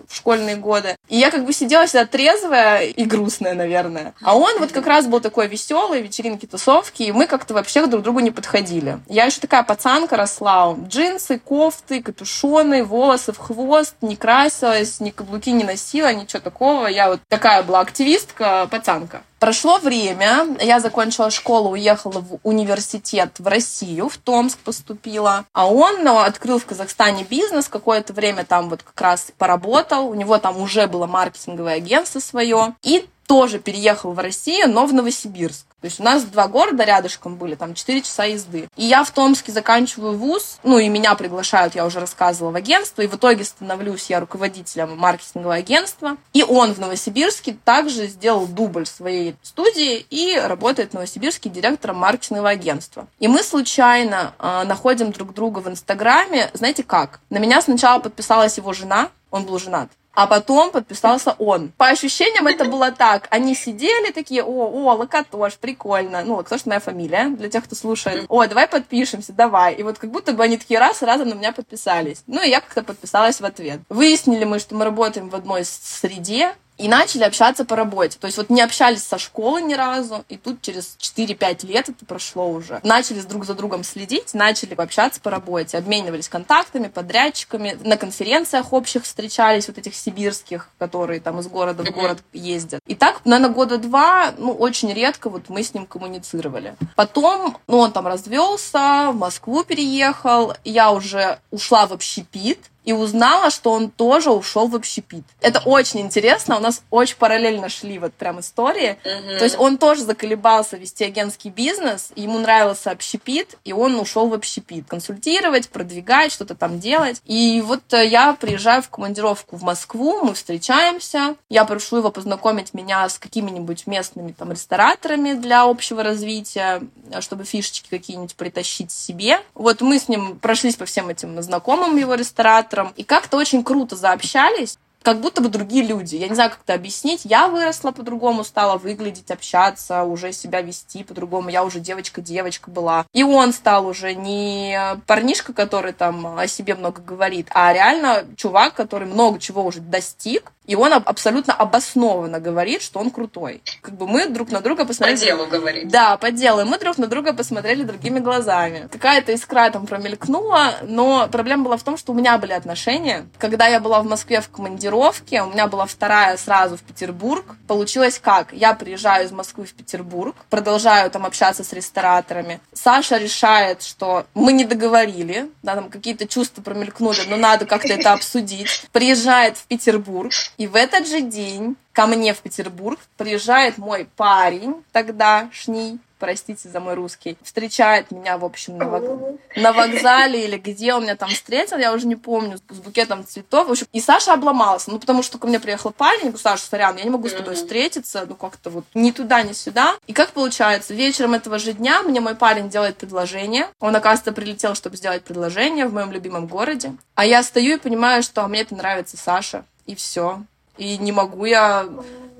в школьные годы. И я как бы сидела всегда трезвая и грустная, наверное. А он вот как раз был такой веселый, вечеринки, тусовки, и мы как-то вообще друг к другу не подходили. Я еще такая пацанка росла. Джинсы, кофты, капюшоны, волосы в хвост, не красилась, ни каблуки не носила, ничего такого. Я вот такая была активистка, пацанка. Прошло время, я закончила школу, уехала в университет в Россию, в Томск поступила, а он ну, открыл в Казахстане бизнес, какое-то время там вот как раз поработал, у него там уже было маркетинговое агентство свое, и тоже переехал в Россию, но в Новосибирск. То есть у нас два города рядышком были, там 4 часа езды. И я в Томске заканчиваю вуз, ну и меня приглашают, я уже рассказывала, в агентство, и в итоге становлюсь я руководителем маркетингового агентства. И он в Новосибирске также сделал дубль своей студии и работает в Новосибирске директором маркетингового агентства. И мы случайно э, находим друг друга в Инстаграме, знаете как? На меня сначала подписалась его жена, он был женат. А потом подписался он. По ощущениям это было так. Они сидели такие, о, о, Локотош, прикольно. Ну, Локотош моя фамилия, для тех, кто слушает. О, давай подпишемся, давай. И вот как будто бы они такие раз сразу на меня подписались. Ну, и я как-то подписалась в ответ. Выяснили мы, что мы работаем в одной среде, и начали общаться по работе. То есть вот не общались со школы ни разу, и тут через 4-5 лет это прошло уже. Начали друг за другом следить, начали общаться по работе, обменивались контактами, подрядчиками, на конференциях общих встречались, вот этих сибирских, которые там из города в город ездят. И так, наверное, года два, ну, очень редко вот мы с ним коммуницировали. Потом, ну, он там развелся, в Москву переехал, я уже ушла в общепит, и узнала, что он тоже ушел в общепит. Это очень интересно, у нас очень параллельно шли вот прям истории. Mm-hmm. То есть он тоже заколебался вести агентский бизнес, ему нравился общепит, и он ушел в общепит. Консультировать, продвигать, что-то там делать. И вот э, я приезжаю в командировку в Москву, мы встречаемся, я прошу его познакомить меня с какими-нибудь местными там рестораторами для общего развития, чтобы фишечки какие-нибудь притащить себе. Вот мы с ним прошлись по всем этим знакомым его рестораторам, редактором, и как-то очень круто заобщались как будто бы другие люди. Я не знаю, как это объяснить. Я выросла по-другому, стала выглядеть, общаться, уже себя вести по-другому. Я уже девочка-девочка была. И он стал уже не парнишка, который там о себе много говорит, а реально чувак, который много чего уже достиг, и он абсолютно обоснованно говорит, что он крутой. Как бы мы друг на друга посмотрели... По делу говорит. Да, по делу. И мы друг на друга посмотрели другими глазами. Какая-то искра там промелькнула, но проблема была в том, что у меня были отношения. Когда я была в Москве в командировке, у меня была вторая сразу в Петербург. Получилось как? Я приезжаю из Москвы в Петербург, продолжаю там общаться с рестораторами. Саша решает, что мы не договорили, да, там какие-то чувства промелькнули, но надо как-то это обсудить. Приезжает в Петербург, и в этот же день ко мне в Петербург приезжает мой парень тогдашний, простите за мой русский, встречает меня, в общем, на, вок... на вокзале или где он меня там встретил, я уже не помню, с букетом цветов. В общем, и Саша обломался, ну, потому что ко мне приехал парень, я говорю, Саша, сорян, я не могу с тобой встретиться, ну, как-то вот ни туда, ни сюда. И как получается, вечером этого же дня мне мой парень делает предложение. Он, оказывается, прилетел, чтобы сделать предложение в моем любимом городе. А я стою и понимаю, что мне это нравится Саша и все. И не могу я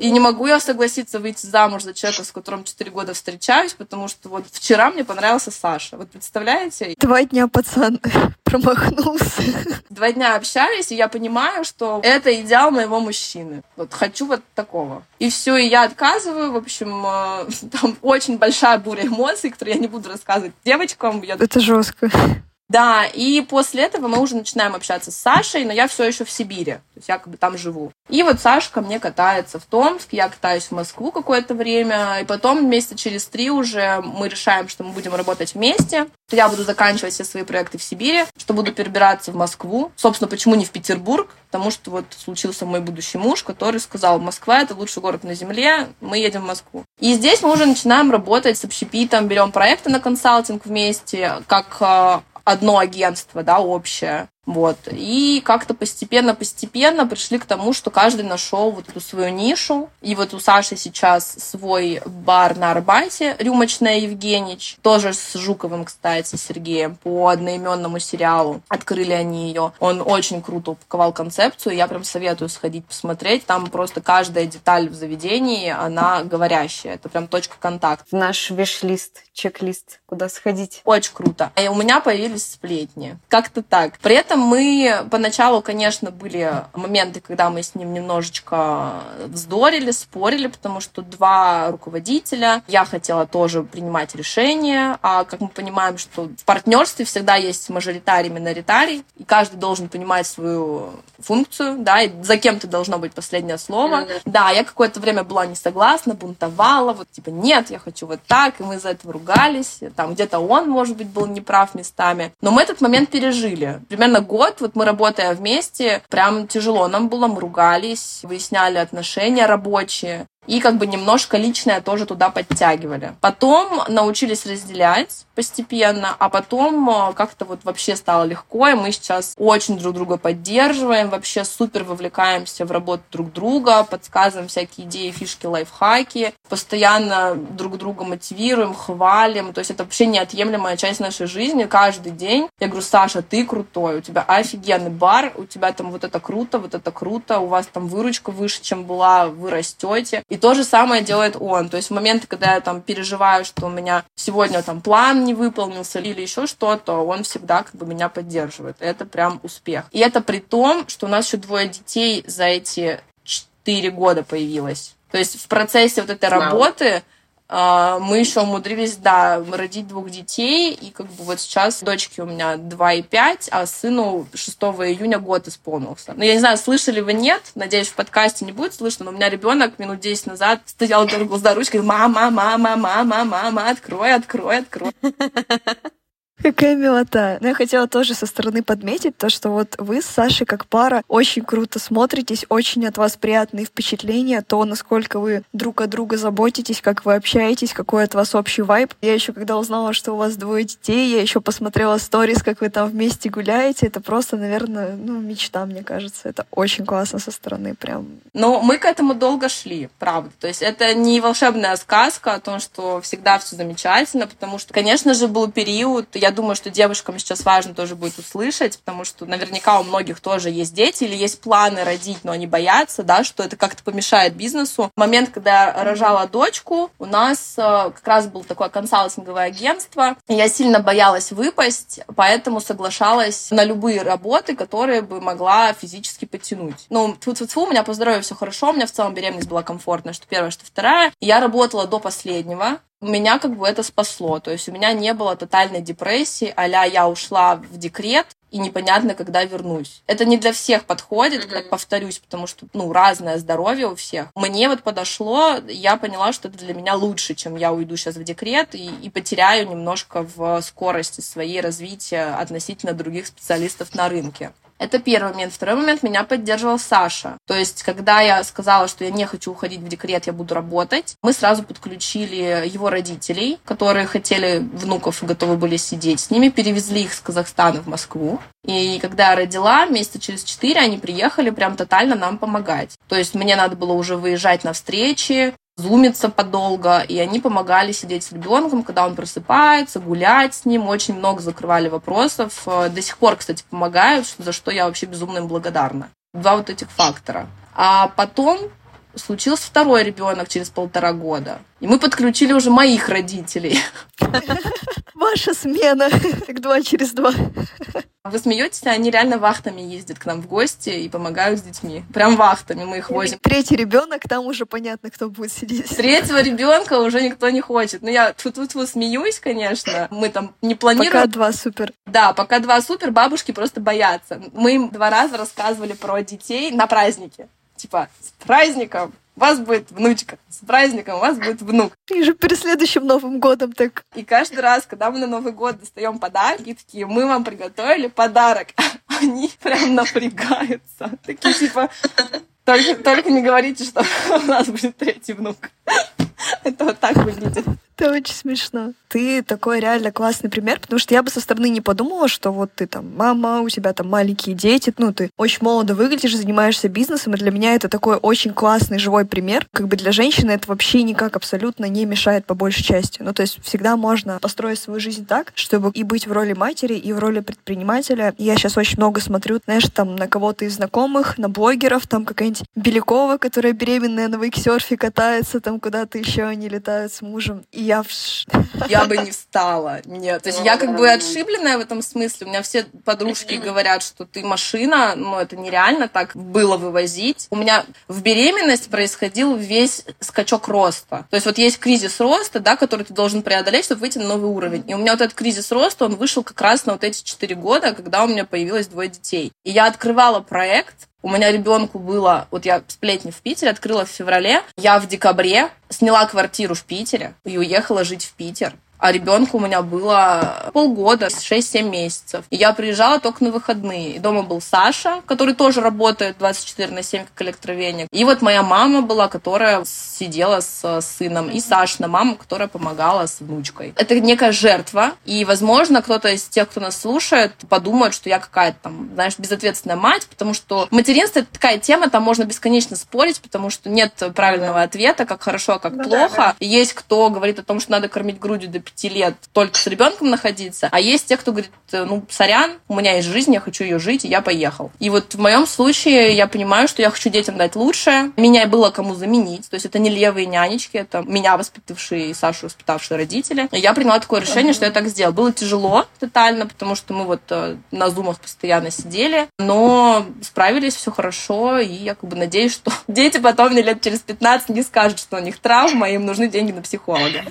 и не могу я согласиться выйти замуж за человека, с которым 4 года встречаюсь, потому что вот вчера мне понравился Саша. Вот представляете? Два дня пацан (laughs) промахнулся. Два дня общались, и я понимаю, что это идеал моего мужчины. Вот хочу вот такого. И все, и я отказываю. В общем, э, (laughs) там очень большая буря эмоций, которую я не буду рассказывать девочкам. Я... Это жестко. Да, и после этого мы уже начинаем общаться с Сашей, но я все еще в Сибири, то есть я как бы там живу. И вот Саша ко мне катается в Томск, я катаюсь в Москву какое-то время, и потом месяца через три уже мы решаем, что мы будем работать вместе. Я буду заканчивать все свои проекты в Сибири, что буду перебираться в Москву. Собственно, почему не в Петербург? Потому что вот случился мой будущий муж, который сказал, Москва — это лучший город на земле, мы едем в Москву. И здесь мы уже начинаем работать с общепитом, берем проекты на консалтинг вместе, как а, одно агентство, да, общее. Вот. И как-то постепенно-постепенно пришли к тому, что каждый нашел вот эту свою нишу. И вот у Саши сейчас свой бар на Арбате, рюмочная Евгеньевич, тоже с Жуковым, кстати, Сергеем, по одноименному сериалу. Открыли они ее. Он очень круто упаковал концепцию. Я прям советую сходить посмотреть. Там просто каждая деталь в заведении, она говорящая. Это прям точка контакта. Наш виш-лист, чек-лист, куда сходить. Очень круто. И у меня появились сплетни. Как-то так. При этом этом мы поначалу, конечно, были моменты, когда мы с ним немножечко вздорили, спорили, потому что два руководителя, я хотела тоже принимать решения, а как мы понимаем, что в партнерстве всегда есть мажоритарий, миноритарий, и каждый должен понимать свою функцию, да, и за кем-то должно быть последнее слово. Mm-hmm. Да, я какое-то время была не согласна, бунтовала, вот типа нет, я хочу вот так, и мы из-за этого ругались, там где-то он, может быть, был неправ местами, но мы этот момент пережили. Примерно год, вот мы работая вместе, прям тяжело нам было, мы ругались, выясняли отношения рабочие, и как бы немножко личное тоже туда подтягивали. Потом научились разделять постепенно, а потом э, как-то вот вообще стало легко, и мы сейчас очень друг друга поддерживаем, вообще супер вовлекаемся в работу друг друга, подсказываем всякие идеи, фишки, лайфхаки, постоянно друг друга мотивируем, хвалим, то есть это вообще неотъемлемая часть нашей жизни каждый день. Я говорю, Саша, ты крутой, у тебя офигенный бар, у тебя там вот это круто, вот это круто, у вас там выручка выше, чем была, вы растете. И то же самое делает он. То есть в моменты, когда я там переживаю, что у меня сегодня там план не выполнился или еще что-то, он всегда как бы меня поддерживает. Это прям успех. И это при том, что у нас еще двое детей за эти четыре года появилось. То есть в процессе вот этой работы а, мы еще умудрились, да, родить двух детей, и как бы вот сейчас дочки у меня 2 и 5, а сыну 6 июня год исполнился. Ну, я не знаю, слышали вы, нет, надеюсь, в подкасте не будет слышно, но у меня ребенок минут 10 назад стоял за ручкой, мама, мама, мама, мама, открой, открой, открой. (laughs) Какая милота. Но я хотела тоже со стороны подметить то, что вот вы с Сашей как пара очень круто смотритесь, очень от вас приятные впечатления, то, насколько вы друг о друга заботитесь, как вы общаетесь, какой от вас общий вайб. Я еще когда узнала, что у вас двое детей, я еще посмотрела сторис, как вы там вместе гуляете. Это просто, наверное, ну, мечта, мне кажется. Это очень классно со стороны прям. Но мы к этому долго шли, правда. То есть это не волшебная сказка о том, что всегда все замечательно, потому что, конечно же, был период, я думаю, что девушкам сейчас важно тоже будет услышать, потому что наверняка у многих тоже есть дети или есть планы родить, но они боятся, да, что это как-то помешает бизнесу. В момент, когда я рожала дочку, у нас э, как раз было такое консалтинговое агентство, я сильно боялась выпасть, поэтому соглашалась на любые работы, которые бы могла физически потянуть. Ну, тьфу -тьфу -тьфу, у меня по здоровью все хорошо, у меня в целом беременность была комфортная, что первое, что вторая. Я работала до последнего, меня как бы это спасло. То есть у меня не было тотальной депрессии, а я ушла в декрет, и непонятно, когда вернусь. Это не для всех подходит, как повторюсь, потому что, ну, разное здоровье у всех. Мне вот подошло, я поняла, что это для меня лучше, чем я уйду сейчас в декрет и, и потеряю немножко в скорости своей развития относительно других специалистов на рынке. Это первый момент. Второй момент, меня поддерживал Саша. То есть, когда я сказала, что я не хочу уходить в декрет, я буду работать, мы сразу подключили его родителей, которые хотели внуков и готовы были сидеть с ними, перевезли их с Казахстана в Москву. И когда я родила, месяца через четыре они приехали прям тотально нам помогать. То есть мне надо было уже выезжать на встречи, зумиться подолго, и они помогали сидеть с ребенком, когда он просыпается, гулять с ним, очень много закрывали вопросов. Э, до сих пор, кстати, помогают, за что я вообще безумно им благодарна. Два вот этих фактора. А потом случился второй ребенок через полтора года. И мы подключили уже моих родителей. (laughs) Ваша смена, как два через два. Вы смеетесь, они реально вахтами ездят к нам в гости и помогают с детьми. Прям вахтами мы их возим. Третий ребенок, там уже понятно, кто будет сидеть. Третьего ребенка уже никто не хочет. Ну, я тут тут вот смеюсь, конечно. Мы там не планируем. Пока два супер. Да, пока два супер, бабушки просто боятся. Мы им два раза рассказывали про детей на празднике. Типа, с праздником! у вас будет внучка. С праздником у вас будет внук. И же перед следующим Новым годом так. И каждый раз, когда мы на Новый год достаем подарки, такие, мы вам приготовили подарок. (laughs) Они прям напрягаются. Такие типа, только, только не говорите, что (laughs) у нас будет третий внук. (laughs) Это вот так выглядит. Это очень смешно. Ты такой реально классный пример, потому что я бы со стороны не подумала, что вот ты там мама, у тебя там маленькие дети, ну ты очень молодо выглядишь, занимаешься бизнесом, и для меня это такой очень классный живой пример. Как бы для женщины это вообще никак абсолютно не мешает по большей части. Ну то есть всегда можно построить свою жизнь так, чтобы и быть в роли матери, и в роли предпринимателя. Я сейчас очень много смотрю, знаешь, там на кого-то из знакомых, на блогеров, там какая-нибудь Белякова, которая беременная на вейксерфе катается, там куда-то еще они летают с мужем. И я... Я бы не встала. Нет. То есть я как бы отшибленная в этом смысле. У меня все подружки говорят, что ты машина, но это нереально так было вывозить. У меня в беременность происходил весь скачок роста. То есть вот есть кризис роста, да, который ты должен преодолеть, чтобы выйти на новый уровень. И у меня вот этот кризис роста, он вышел как раз на вот эти четыре года, когда у меня появилось двое детей. И я открывала проект, у меня ребенку было, вот я сплетни в Питере открыла в феврале, я в декабре сняла квартиру в Питере и уехала жить в Питер а ребенку у меня было полгода, 6-7 месяцев. И я приезжала только на выходные. И дома был Саша, который тоже работает 24 на 7 как электровеник. И вот моя мама была, которая сидела с сыном. И Сашина мама, которая помогала с внучкой. Это некая жертва. И, возможно, кто-то из тех, кто нас слушает, подумает, что я какая-то там, знаешь, безответственная мать, потому что материнство — это такая тема, там можно бесконечно спорить, потому что нет правильного ответа, как хорошо, а как ну, плохо. Да, да. есть кто говорит о том, что надо кормить грудью до пяти лет только с ребенком находиться, а есть те, кто говорит, ну, сорян, у меня есть жизнь, я хочу ее жить, и я поехал. И вот в моем случае я понимаю, что я хочу детям дать лучшее. Меня было кому заменить, то есть это не левые нянечки, это меня воспитавшие и Сашу воспитавшие родители. И я приняла такое решение, что я так сделала. Было тяжело тотально, потому что мы вот э, на зумах постоянно сидели, но справились, все хорошо, и я как бы надеюсь, что (laughs) дети потом мне лет через 15 не скажут, что у них травма, и им нужны деньги на психолога.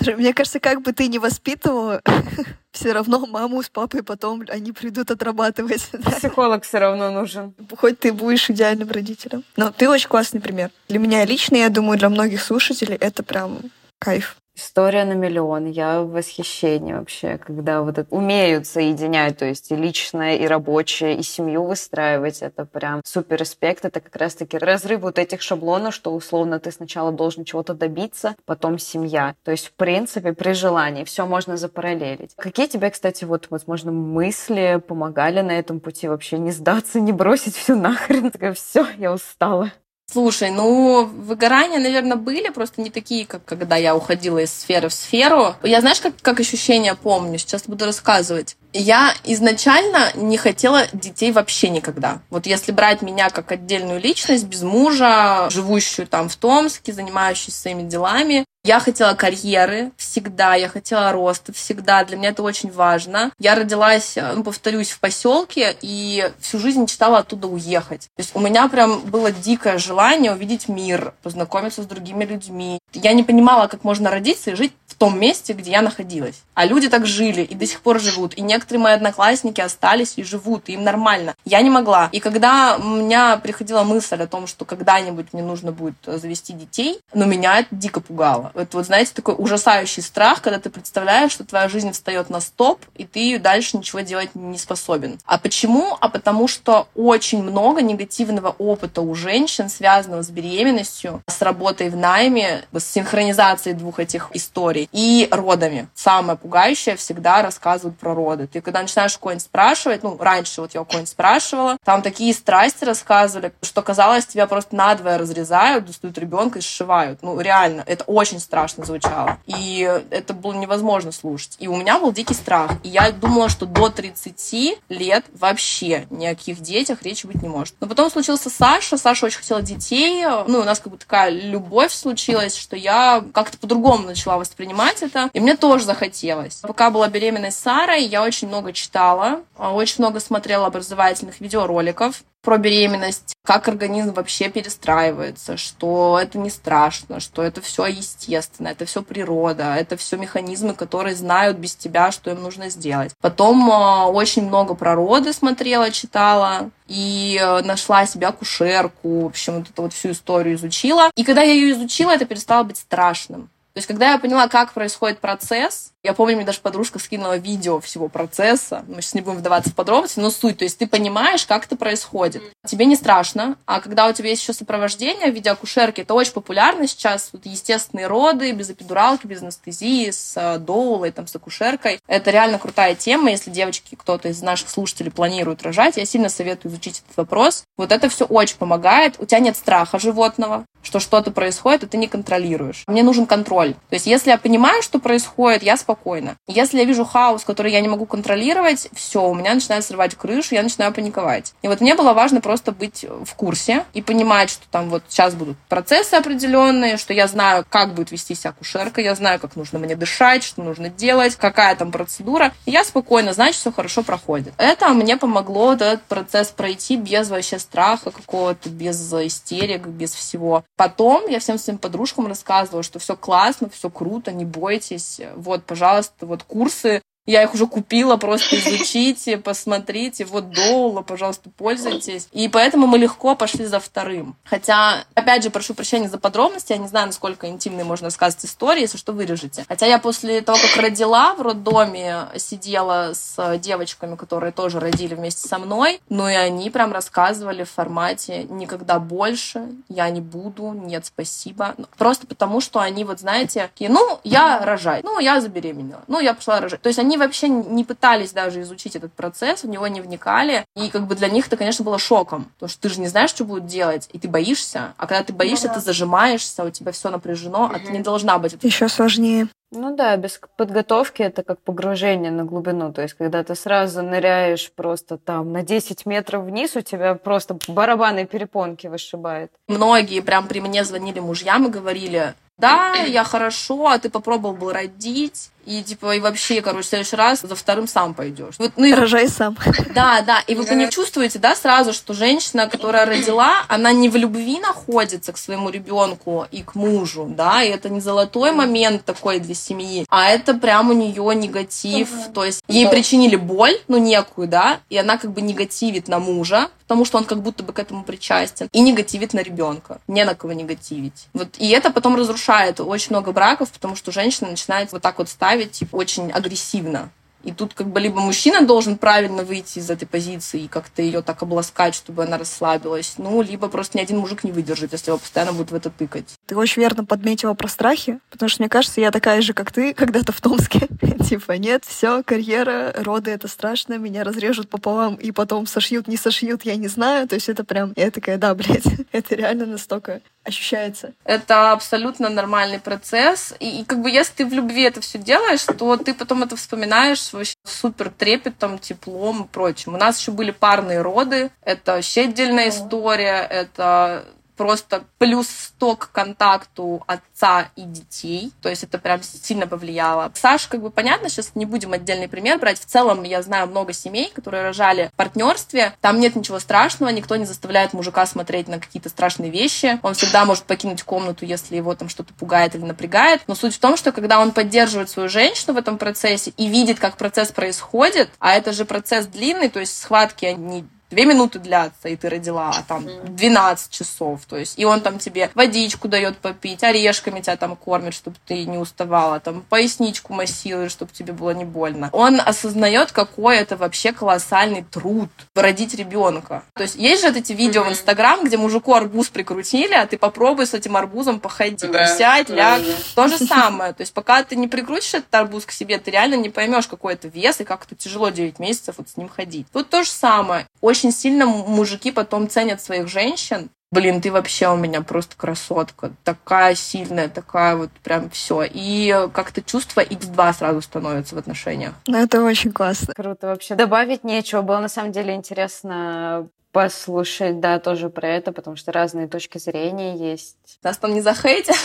Мне кажется, как бы ты не воспитывала, (laughs) все равно маму с папой потом они придут отрабатывать. (laughs) Психолог все равно нужен. Хоть ты будешь идеальным родителем. Но ты очень классный пример. Для меня лично, я думаю, для многих слушателей это прям кайф. История на миллион. Я в восхищении вообще, когда вот это умеют соединять, то есть и личное, и рабочее, и семью выстраивать. Это прям супер респект. Это как раз-таки разрыв вот этих шаблонов, что условно ты сначала должен чего-то добиться, потом семья. То есть, в принципе, при желании все можно запараллелить. Какие тебе, кстати, вот, возможно, мысли помогали на этом пути вообще не сдаться, не бросить все нахрен? Такая, все, я устала. Слушай, ну, выгорания, наверное, были, просто не такие, как когда я уходила из сферы в сферу. Я, знаешь, как, как ощущения помню, сейчас буду рассказывать. Я изначально не хотела детей вообще никогда. Вот если брать меня как отдельную личность, без мужа, живущую там в Томске, занимающуюся своими делами, я хотела карьеры всегда, я хотела роста всегда. Для меня это очень важно. Я родилась, ну, повторюсь, в поселке и всю жизнь мечтала оттуда уехать. То есть у меня прям было дикое желание увидеть мир, познакомиться с другими людьми. Я не понимала, как можно родиться и жить том месте, где я находилась. А люди так жили и до сих пор живут. И некоторые мои одноклассники остались и живут, и им нормально. Я не могла. И когда у меня приходила мысль о том, что когда-нибудь мне нужно будет завести детей, но меня это дико пугало. Это вот, знаете, такой ужасающий страх, когда ты представляешь, что твоя жизнь встает на стоп, и ты дальше ничего делать не способен. А почему? А потому что очень много негативного опыта у женщин, связанного с беременностью, с работой в найме, с синхронизацией двух этих историй и родами. Самое пугающее всегда рассказывают про роды. Ты когда начинаешь кого-нибудь спрашивать, ну, раньше вот я кого-нибудь спрашивала, там такие страсти рассказывали, что казалось, тебя просто надвое разрезают, достают ребенка и сшивают. Ну, реально, это очень страшно звучало. И это было невозможно слушать. И у меня был дикий страх. И я думала, что до 30 лет вообще ни о каких детях речи быть не может. Но потом случился Саша. Саша очень хотела детей. Ну, у нас как бы такая любовь случилась, что я как-то по-другому начала воспринимать это. И мне тоже захотелось. Пока была беременной Сарой, я очень много читала, очень много смотрела образовательных видеороликов про беременность, как организм вообще перестраивается, что это не страшно, что это все естественно, это все природа, это все механизмы, которые знают без тебя, что им нужно сделать. Потом э, очень много про роды смотрела, читала, и э, нашла себя кушерку, в общем, вот эту вот всю историю изучила. И когда я ее изучила, это перестало быть страшным. То есть, когда я поняла, как происходит процесс, я помню, мне даже подружка скинула видео всего процесса. Мы сейчас не будем вдаваться в подробности, но суть. То есть ты понимаешь, как это происходит. Тебе не страшно. А когда у тебя есть еще сопровождение в виде акушерки, это очень популярно сейчас. Вот естественные роды, без эпидуралки, без анестезии, с э, доулой, там, с акушеркой. Это реально крутая тема. Если девочки, кто-то из наших слушателей планирует рожать, я сильно советую изучить этот вопрос. Вот это все очень помогает. У тебя нет страха животного, что что-то происходит, и ты не контролируешь. Мне нужен контроль. То есть если я понимаю, что происходит, я спокойно спокойно. Если я вижу хаос, который я не могу контролировать, все, у меня начинает срывать крышу, я начинаю паниковать. И вот мне было важно просто быть в курсе и понимать, что там вот сейчас будут процессы определенные, что я знаю, как будет вести себя акушерка, я знаю, как нужно мне дышать, что нужно делать, какая там процедура. И я спокойно, значит, все хорошо проходит. Это мне помогло этот процесс пройти без вообще страха какого-то, без истерик, без всего. Потом я всем своим подружкам рассказывала, что все классно, все круто, не бойтесь. Вот, пожалуйста, вот курсы я их уже купила, просто изучите, посмотрите. Вот Доула, пожалуйста, пользуйтесь. И поэтому мы легко пошли за вторым. Хотя, опять же, прошу прощения за подробности. Я не знаю, насколько интимные можно рассказывать истории, если что, вырежете. Хотя я после того, как родила в роддоме, сидела с девочками, которые тоже родили вместе со мной. Ну и они прям рассказывали в формате «никогда больше, я не буду, нет, спасибо». Ну, просто потому, что они, вот знаете, такие, ну, я рожать, ну, я забеременела, ну, я пошла рожать. То есть они вообще не пытались даже изучить этот процесс, в него не вникали. И как бы для них это, конечно, было шоком. Потому что ты же не знаешь, что будут делать, и ты боишься. А когда ты боишься, ну, да. ты зажимаешься, у тебя все напряжено, угу. а ты не должна быть. Еще сложнее. Ну да, без подготовки это как погружение на глубину. То есть, когда ты сразу ныряешь просто там на 10 метров вниз, у тебя просто барабаны перепонки вышибает. Многие прям при мне звонили мужьям и говорили, да, я хорошо, а ты попробовал бы родить, и типа, и вообще, короче, в следующий раз за вторым сам пойдешь. Вот, ну, и... Рожай сам. Да, да. И вот вы не чувствуете, да, сразу, что женщина, которая родила, она не в любви находится к своему ребенку и к мужу, да, и это не золотой момент такой для семьи, а это прям у нее негатив, угу. то есть ей причинили боль, ну, некую, да, и она как бы негативит на мужа, потому что он как будто бы к этому причастен, и негативит на ребенка. Не на кого негативить. Вот, и это потом разрушает очень много браков, потому что женщина начинает вот так вот ставить типа, очень агрессивно. И тут как бы либо мужчина должен правильно выйти из этой позиции и как-то ее так обласкать, чтобы она расслабилась, ну, либо просто ни один мужик не выдержит, если его постоянно будет в это тыкать. Ты очень верно подметила про страхи, потому что, мне кажется, я такая же, как ты, (laughs) когда-то в Томске. (laughs) типа, нет, все, карьера, роды — это страшно, меня разрежут пополам и потом сошьют, не сошьют, я не знаю. То есть это прям... Я такая, да, (laughs) блядь, это реально настолько ощущается. Это абсолютно нормальный процесс. И, и как бы если ты в любви это все делаешь, то ты потом это вспоминаешь вообще супер трепетом, теплом и прочим. У нас еще были парные роды. Это вообще отдельная история. Это просто плюс 100 к контакту отца и детей. То есть это прям сильно повлияло. Саша, как бы понятно, сейчас не будем отдельный пример брать. В целом я знаю много семей, которые рожали в партнерстве. Там нет ничего страшного, никто не заставляет мужика смотреть на какие-то страшные вещи. Он всегда может покинуть комнату, если его там что-то пугает или напрягает. Но суть в том, что когда он поддерживает свою женщину в этом процессе и видит, как процесс происходит, а это же процесс длинный, то есть схватки, они две минуты длятся, и ты родила, а там 12 часов. То есть, и он там тебе водичку дает попить, орешками тебя там кормит, чтобы ты не уставала, там поясничку массирует, чтобы тебе было не больно. Он осознает, какой это вообще колоссальный труд родить ребенка. То есть, есть же эти видео в Инстаграм, где мужику арбуз прикрутили, а ты попробуй с этим арбузом походить. Да. Сядь, ляг. То же самое. То есть, пока ты не прикрутишь этот арбуз к себе, ты реально не поймешь, какой это вес и как это тяжело 9 месяцев вот с ним ходить. Тут то же самое. Очень очень сильно мужики потом ценят своих женщин. Блин, ты вообще у меня просто красотка. Такая сильная, такая вот прям все. И как-то чувство x2 сразу становится в отношениях. Ну, это очень классно. Круто вообще. Добавить нечего. Было на самом деле интересно послушать, да, тоже про это, потому что разные точки зрения есть. Нас там не захейтят?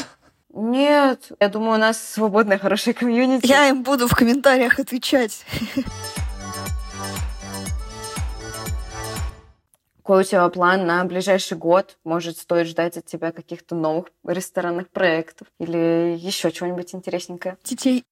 Нет, я думаю, у нас свободная хорошая комьюнити. Я им буду в комментариях отвечать. (laughs) Какой у тебя план на ближайший год? Может, стоит ждать от тебя каких-то новых ресторанных проектов или еще чего-нибудь интересненькое? Детей.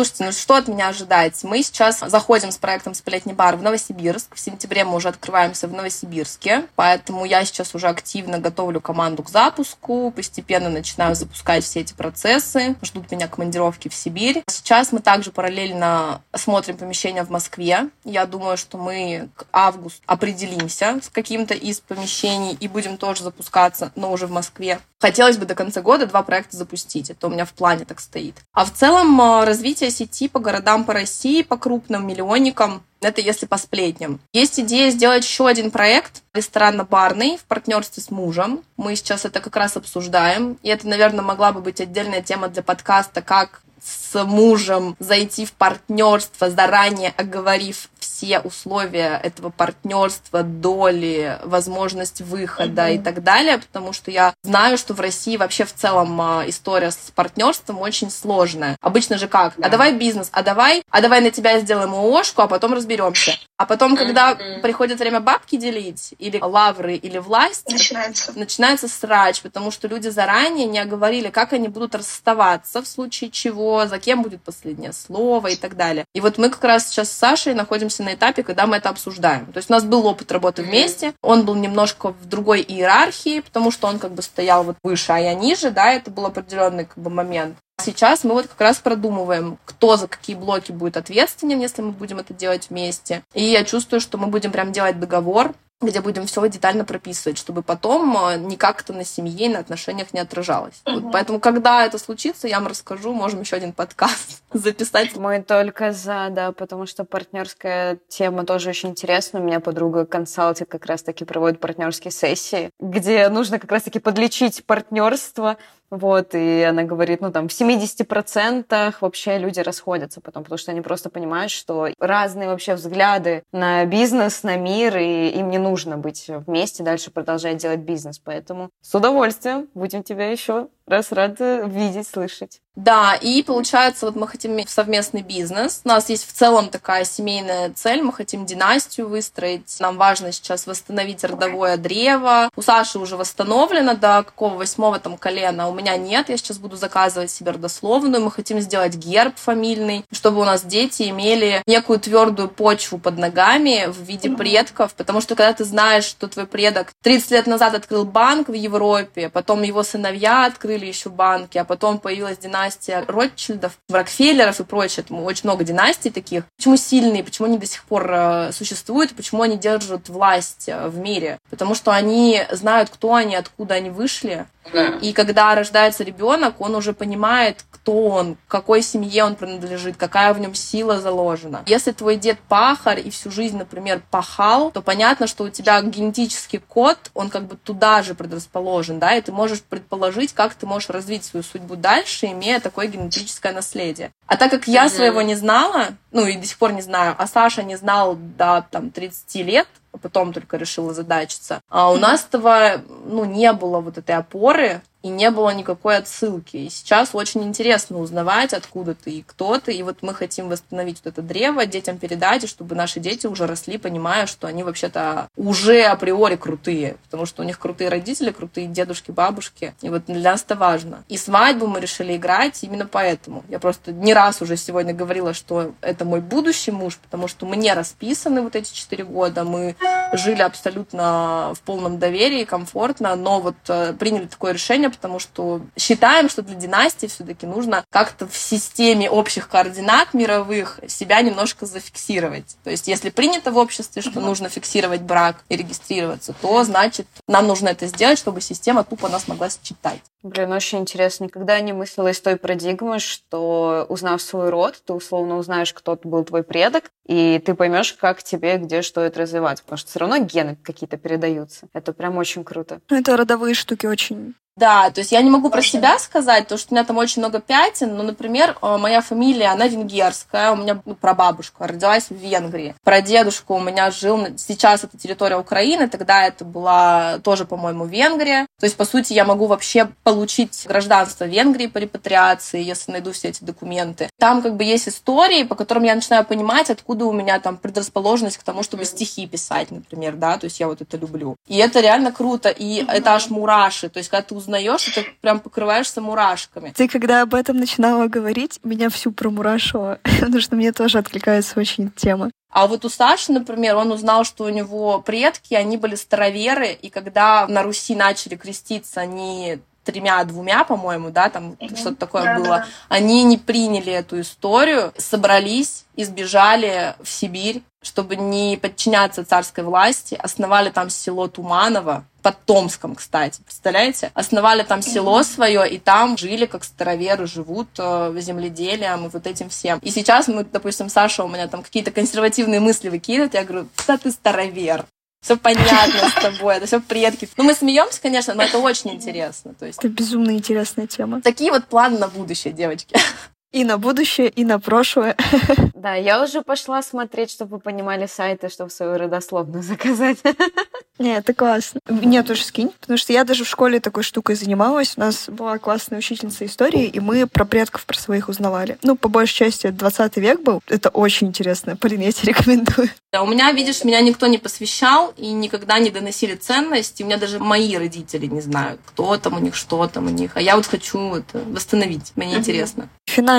Слушайте, ну что от меня ожидать? Мы сейчас заходим с проектом «Сплетний бар» в Новосибирск. В сентябре мы уже открываемся в Новосибирске, поэтому я сейчас уже активно готовлю команду к запуску, постепенно начинаю запускать все эти процессы. Ждут меня командировки в Сибирь. Сейчас мы также параллельно смотрим помещения в Москве. Я думаю, что мы к августу определимся с каким-то из помещений и будем тоже запускаться, но уже в Москве. Хотелось бы до конца года два проекта запустить. Это у меня в плане так стоит. А в целом э, развитие развитие сети по городам по России, по крупным миллионникам. Это если по сплетням. Есть идея сделать еще один проект ресторанно-барный в партнерстве с мужем. Мы сейчас это как раз обсуждаем. И это, наверное, могла бы быть отдельная тема для подкаста, как с мужем зайти в партнерство, заранее оговорив все условия этого партнерства, доли, возможность выхода mm-hmm. и так далее, потому что я знаю, что в России вообще в целом а, история с партнерством очень сложная. Обычно же как? А давай бизнес, а давай, а давай на тебя сделаем ООшку, а потом разберемся. А потом, когда mm-hmm. приходит время бабки делить, или лавры, или власть, начинается. начинается срач, потому что люди заранее не оговорили, как они будут расставаться в случае чего, за кем будет последнее слово и так далее. И вот мы как раз сейчас с Сашей находимся на этапе, когда мы это обсуждаем. То есть у нас был опыт работы вместе, он был немножко в другой иерархии, потому что он как бы стоял вот выше, а я ниже, да, это был определенный как бы момент. Сейчас мы вот как раз продумываем, кто за какие блоки будет ответственен, если мы будем это делать вместе. И я чувствую, что мы будем прям делать договор, где будем все детально прописывать, чтобы потом э, никак это на семье и на отношениях не отражалось. Угу. Вот, поэтому, когда это случится, я вам расскажу, можем еще один подкаст (laughs) записать. Мы только за, да, потому что партнерская тема тоже очень интересна. У меня подруга консалтинг как раз-таки проводит партнерские сессии, где нужно как раз-таки подлечить партнерство, вот, и она говорит, ну, там, в 70% вообще люди расходятся потом, потому что они просто понимают, что разные вообще взгляды на бизнес, на мир, и им не нужно быть вместе, дальше продолжать делать бизнес. Поэтому с удовольствием будем тебя еще раз рады видеть, слышать. Да, и получается, вот мы хотим иметь совместный бизнес. У нас есть в целом такая семейная цель, мы хотим династию выстроить. Нам важно сейчас восстановить родовое древо. У Саши уже восстановлено до какого восьмого там колена, у меня нет. Я сейчас буду заказывать себе родословную. Мы хотим сделать герб фамильный, чтобы у нас дети имели некую твердую почву под ногами в виде предков, потому что когда ты знаешь, что твой предок 30 лет назад открыл банк в Европе, потом его сыновья открыли еще банки, а потом появилась династия Ротшильдов, Рокфеллеров и прочее. Там очень много династий таких. Почему сильные, почему они до сих пор э, существуют, почему они держат власть э, в мире? Потому что они знают, кто они, откуда они вышли. Да. И когда рождается ребенок, он уже понимает, кто он, какой семье он принадлежит, какая в нем сила заложена. Если твой дед пахарь и всю жизнь, например, пахал, то понятно, что у тебя генетический код, он как бы туда же предрасположен, да, и ты можешь предположить, как ты можешь развить свою судьбу дальше, имея такое генетическое наследие. А так как я своего не знала, ну и до сих пор не знаю, а Саша не знал до там 30 лет, потом только решила задачиться. А у нас этого, ну, не было вот этой опоры, и не было никакой отсылки. И сейчас очень интересно узнавать, откуда ты и кто ты. И вот мы хотим восстановить вот это древо, детям передать, и чтобы наши дети уже росли, понимая, что они вообще-то уже априори крутые, потому что у них крутые родители, крутые дедушки, бабушки. И вот для нас это важно. И свадьбу мы решили играть именно поэтому. Я просто не раз уже сегодня говорила, что это мой будущий муж, потому что мы не расписаны вот эти четыре года, мы жили абсолютно в полном доверии, комфортно, но вот э, приняли такое решение, потому что считаем, что для династии все-таки нужно как-то в системе общих координат мировых себя немножко зафиксировать. То есть, если принято в обществе, что нужно фиксировать брак и регистрироваться, то значит нам нужно это сделать, чтобы система тупо нас могла считать. Блин, очень интересно. Никогда не мыслила из той парадигмы, что узнав свой род, ты условно узнаешь, кто был твой предок, и ты поймешь, как тебе где что это развивать. Потому что все равно гены какие-то передаются. Это прям очень круто. Ну, это родовые штуки очень да, то есть я не могу про себя сказать, потому что у меня там очень много пятен, но, например, э, моя фамилия, она венгерская, у меня ну, прабабушка родилась в Венгрии, про дедушку у меня жил, сейчас это территория Украины, тогда это была тоже, по-моему, Венгрия, то есть, по сути, я могу вообще получить гражданство Венгрии по репатриации, если найду все эти документы. Там как бы есть истории, по которым я начинаю понимать, откуда у меня там предрасположенность к тому, чтобы стихи писать, например, да, то есть я вот это люблю. И это реально круто, и это аж мураши, то есть когда ты узнаешь, ты прям покрываешься мурашками. Ты когда об этом начинала говорить, меня всю промурашило, (laughs) потому что мне тоже откликается очень тема. А вот у Саши, например, он узнал, что у него предки, они были староверы, и когда на Руси начали креститься, они тремя-двумя, по-моему, да, там mm-hmm. что-то такое да, было, да. они не приняли эту историю, собрались и сбежали в Сибирь, чтобы не подчиняться царской власти, основали там село Туманово, под Томском, кстати, представляете? Основали там село свое, и там жили, как староверы живут, э, земледелием и вот этим всем. И сейчас мы, допустим, Саша у меня там какие-то консервативные мысли выкидывает, я говорю, да ты старовер, все понятно с тобой, это все предки. Ну, мы смеемся, конечно, но это очень интересно. То есть... Это безумно интересная тема. Такие вот планы на будущее, девочки. И на будущее, и на прошлое. (laughs) Да, я уже пошла смотреть, чтобы вы понимали сайты, чтобы свою родословную (laughs) заказать. Не, это классно. Мне тоже скинь, потому что я даже в школе такой штукой занималась. У нас была классная учительница истории, и мы про предков про своих узнавали. Ну, по большей части, 20 век был. Это очень интересно. Полин, я тебе (laughs) рекомендую. Да, у меня, видишь, меня никто не посвящал и никогда не доносили ценности. У меня даже мои родители не знают, кто там у них, что там у них. А я вот хочу это восстановить. Мне интересно.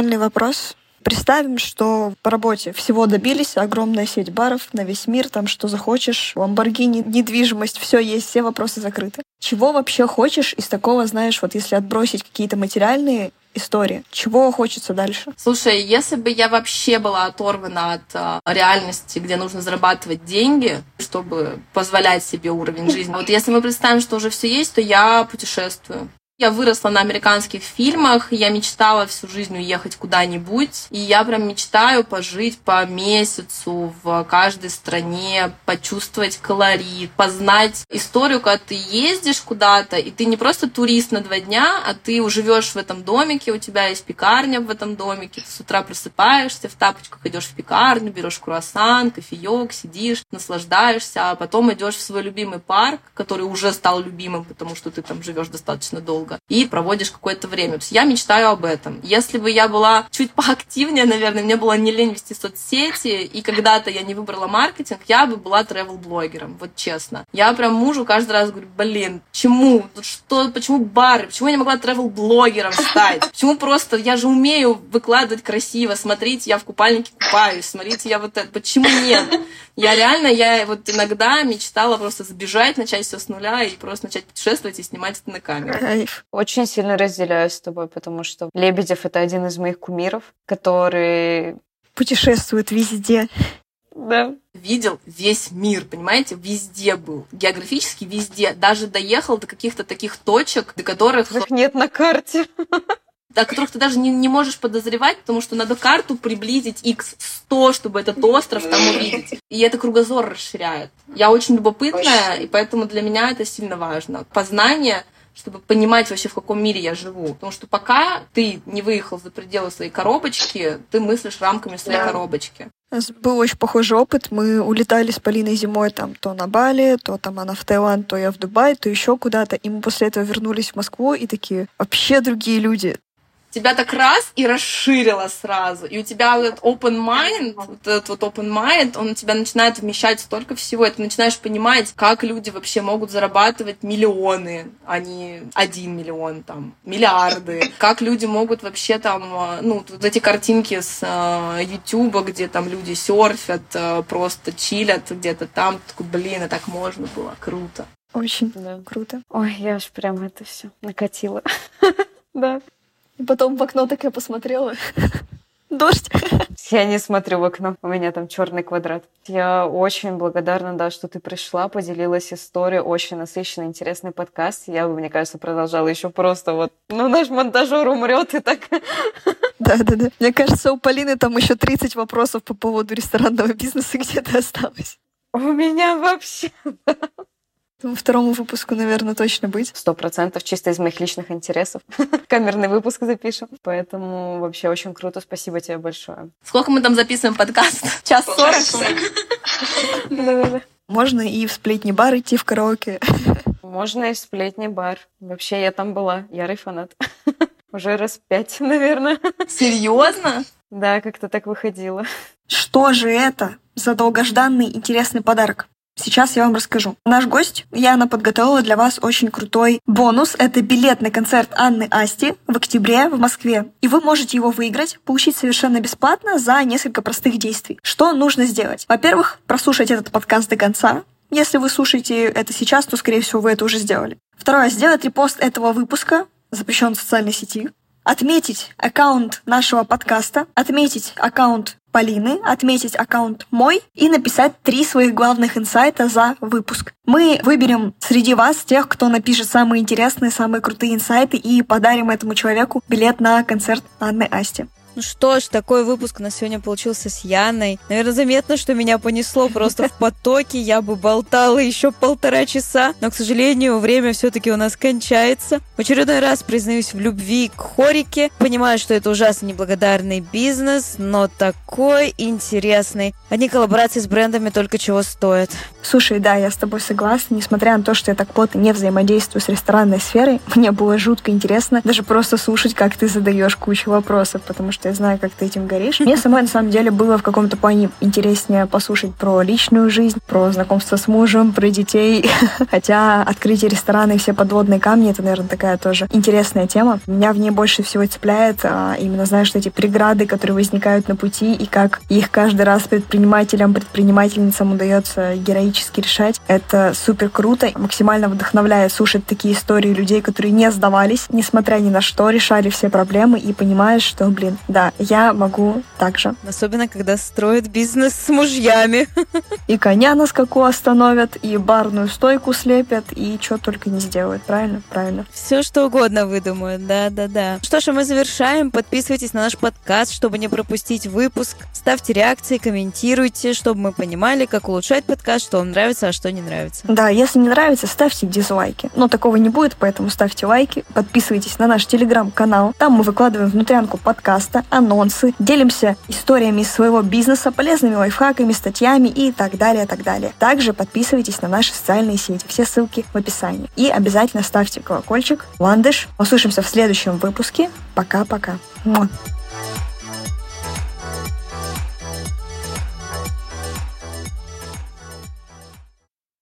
Финальный вопрос. Представим, что по работе всего добились, огромная сеть баров на весь мир, там что захочешь, ламборгини, недвижимость, все есть, все вопросы закрыты. Чего вообще хочешь из такого, знаешь, вот если отбросить какие-то материальные истории. Чего хочется дальше? Слушай, если бы я вообще была оторвана от э, реальности, где нужно зарабатывать деньги, чтобы позволять себе уровень жизни. Вот если мы представим, что уже все есть, то я путешествую. Я выросла на американских фильмах, я мечтала всю жизнь уехать куда-нибудь, и я прям мечтаю пожить по месяцу в каждой стране, почувствовать колорит, познать историю, когда ты ездишь куда-то, и ты не просто турист на два дня, а ты живешь в этом домике, у тебя есть пекарня в этом домике, ты с утра просыпаешься, в тапочках идешь в пекарню, берешь круассан, кофеек, сидишь, наслаждаешься, а потом идешь в свой любимый парк, который уже стал любимым, потому что ты там живешь достаточно долго, долго и проводишь какое-то время. То есть я мечтаю об этом. Если бы я была чуть поактивнее, наверное, мне было не лень вести соцсети, и когда-то я не выбрала маркетинг, я бы была travel-блогером, вот честно. Я прям мужу каждый раз говорю, блин, почему? Что, почему бары? Почему я не могла travel-блогером стать? Почему просто, я же умею выкладывать красиво, смотрите, я в купальнике купаюсь, смотрите, я вот это. Почему нет? Я реально, я вот иногда мечтала просто сбежать, начать все с нуля и просто начать путешествовать и снимать это на камеру. Очень сильно разделяю с тобой, потому что Лебедев — это один из моих кумиров, который... Путешествует везде. Да. Видел весь мир, понимаете? Везде был. Географически везде. Даже доехал до каких-то таких точек, до которых... Их нет на карте. (laughs) о которых ты даже не, не можешь подозревать, потому что надо карту приблизить x 100, чтобы этот остров там увидеть. И это кругозор расширяет. Я очень любопытная, и поэтому для меня это сильно важно. Познание чтобы понимать вообще, в каком мире я живу. Потому что пока ты не выехал за пределы своей коробочки, ты мыслишь рамками своей да. коробочки. У нас был очень похожий опыт. Мы улетали с Полиной зимой там то на Бали, то там она в Таиланд, то я в Дубай, то еще куда-то. И мы после этого вернулись в Москву и такие, вообще другие люди тебя так раз и расширило сразу. И у тебя вот этот open mind, вот этот вот open mind, он у тебя начинает вмещать столько всего. И ты начинаешь понимать, как люди вообще могут зарабатывать миллионы, а не один миллион, там, миллиарды. Как люди могут вообще там, ну, вот эти картинки с э, YouTube, где там люди серфят, э, просто чилят где-то там. Такой, блин, а так можно было. Круто. Очень да. круто. Ой, я аж прям это все накатила. (laughs) Да. И потом в окно так я посмотрела. (laughs) Дождь. Я не смотрю в окно, у меня там черный квадрат. Я очень благодарна, да, что ты пришла, поделилась историей, очень насыщенный, интересный подкаст. Я бы, мне кажется, продолжала еще просто вот, ну, наш монтажер умрет и так. (laughs) Да, да, да. Мне кажется, у Полины там еще 30 вопросов по поводу ресторанного (laughs) бизнеса где-то осталось. У меня вообще, Второму выпуску, наверное, точно быть. Сто процентов, чисто из моих личных интересов. (laughs) Камерный выпуск запишем. Поэтому вообще очень круто. Спасибо тебе большое. Сколько мы там записываем подкаст? (laughs) Час сорок? (laughs) Можно и в сплетни бар идти в караоке. Можно и в сплетни бар. Вообще я там была, ярый фанат. Уже раз пять, наверное. Серьезно? Да, как-то так выходило. Что же это за долгожданный интересный подарок? Сейчас я вам расскажу. Наш гость, Яна, подготовила для вас очень крутой бонус. Это билет на концерт Анны Асти в октябре в Москве. И вы можете его выиграть, получить совершенно бесплатно за несколько простых действий. Что нужно сделать? Во-первых, прослушать этот подкаст до конца. Если вы слушаете это сейчас, то, скорее всего, вы это уже сделали. Второе, сделать репост этого выпуска, запрещен в социальной сети. Отметить аккаунт нашего подкаста, отметить аккаунт Полины, отметить аккаунт мой и написать три своих главных инсайта за выпуск. Мы выберем среди вас тех, кто напишет самые интересные, самые крутые инсайты и подарим этому человеку билет на концерт Анны Асти. Ну что ж, такой выпуск на сегодня получился с Яной. Наверное, заметно, что меня понесло просто в потоке. Я бы болтала еще полтора часа, но, к сожалению, время все-таки у нас кончается. В очередной раз признаюсь в любви к хорике. Понимаю, что это ужасно неблагодарный бизнес, но такой интересный. Одни коллаборации с брендами только чего стоят. Слушай, да, я с тобой согласна. Несмотря на то, что я так плотно не взаимодействую с ресторанной сферой, (laughs) мне было жутко интересно даже просто слушать, как ты задаешь кучу вопросов, потому что что я знаю, как ты этим горишь. Мне самой, на самом деле, было в каком-то плане интереснее послушать про личную жизнь, про знакомство с мужем, про детей. (laughs) Хотя открытие ресторана и все подводные камни — это, наверное, такая тоже интересная тема. Меня в ней больше всего цепляет а, именно, знаешь, эти преграды, которые возникают на пути, и как их каждый раз предпринимателям, предпринимательницам удается героически решать. Это супер круто. Максимально вдохновляет слушать такие истории людей, которые не сдавались, несмотря ни на что, решали все проблемы и понимаешь, что, блин, да, я могу также. Особенно, когда строят бизнес с мужьями. (laughs) И коня на скаку остановят, и барную стойку слепят, и что только не сделают. Правильно? Правильно. Все, что угодно выдумают. Да-да-да. Что ж, а мы завершаем. Подписывайтесь на наш подкаст, чтобы не пропустить выпуск. Ставьте реакции, комментируйте, чтобы мы понимали, как улучшать подкаст, что вам нравится, а что не нравится. Да, если не нравится, ставьте дизлайки. Но такого не будет, поэтому ставьте лайки, подписывайтесь на наш телеграм-канал. Там мы выкладываем внутрянку подкаста, анонсы, делимся историями своего бизнеса, полезными лайфхаками, статьями и так далее, так далее. Также подписывайтесь на наши социальные сети, все ссылки в описании. И обязательно ставьте колокольчик. Ландыш, услышимся в следующем выпуске. Пока-пока.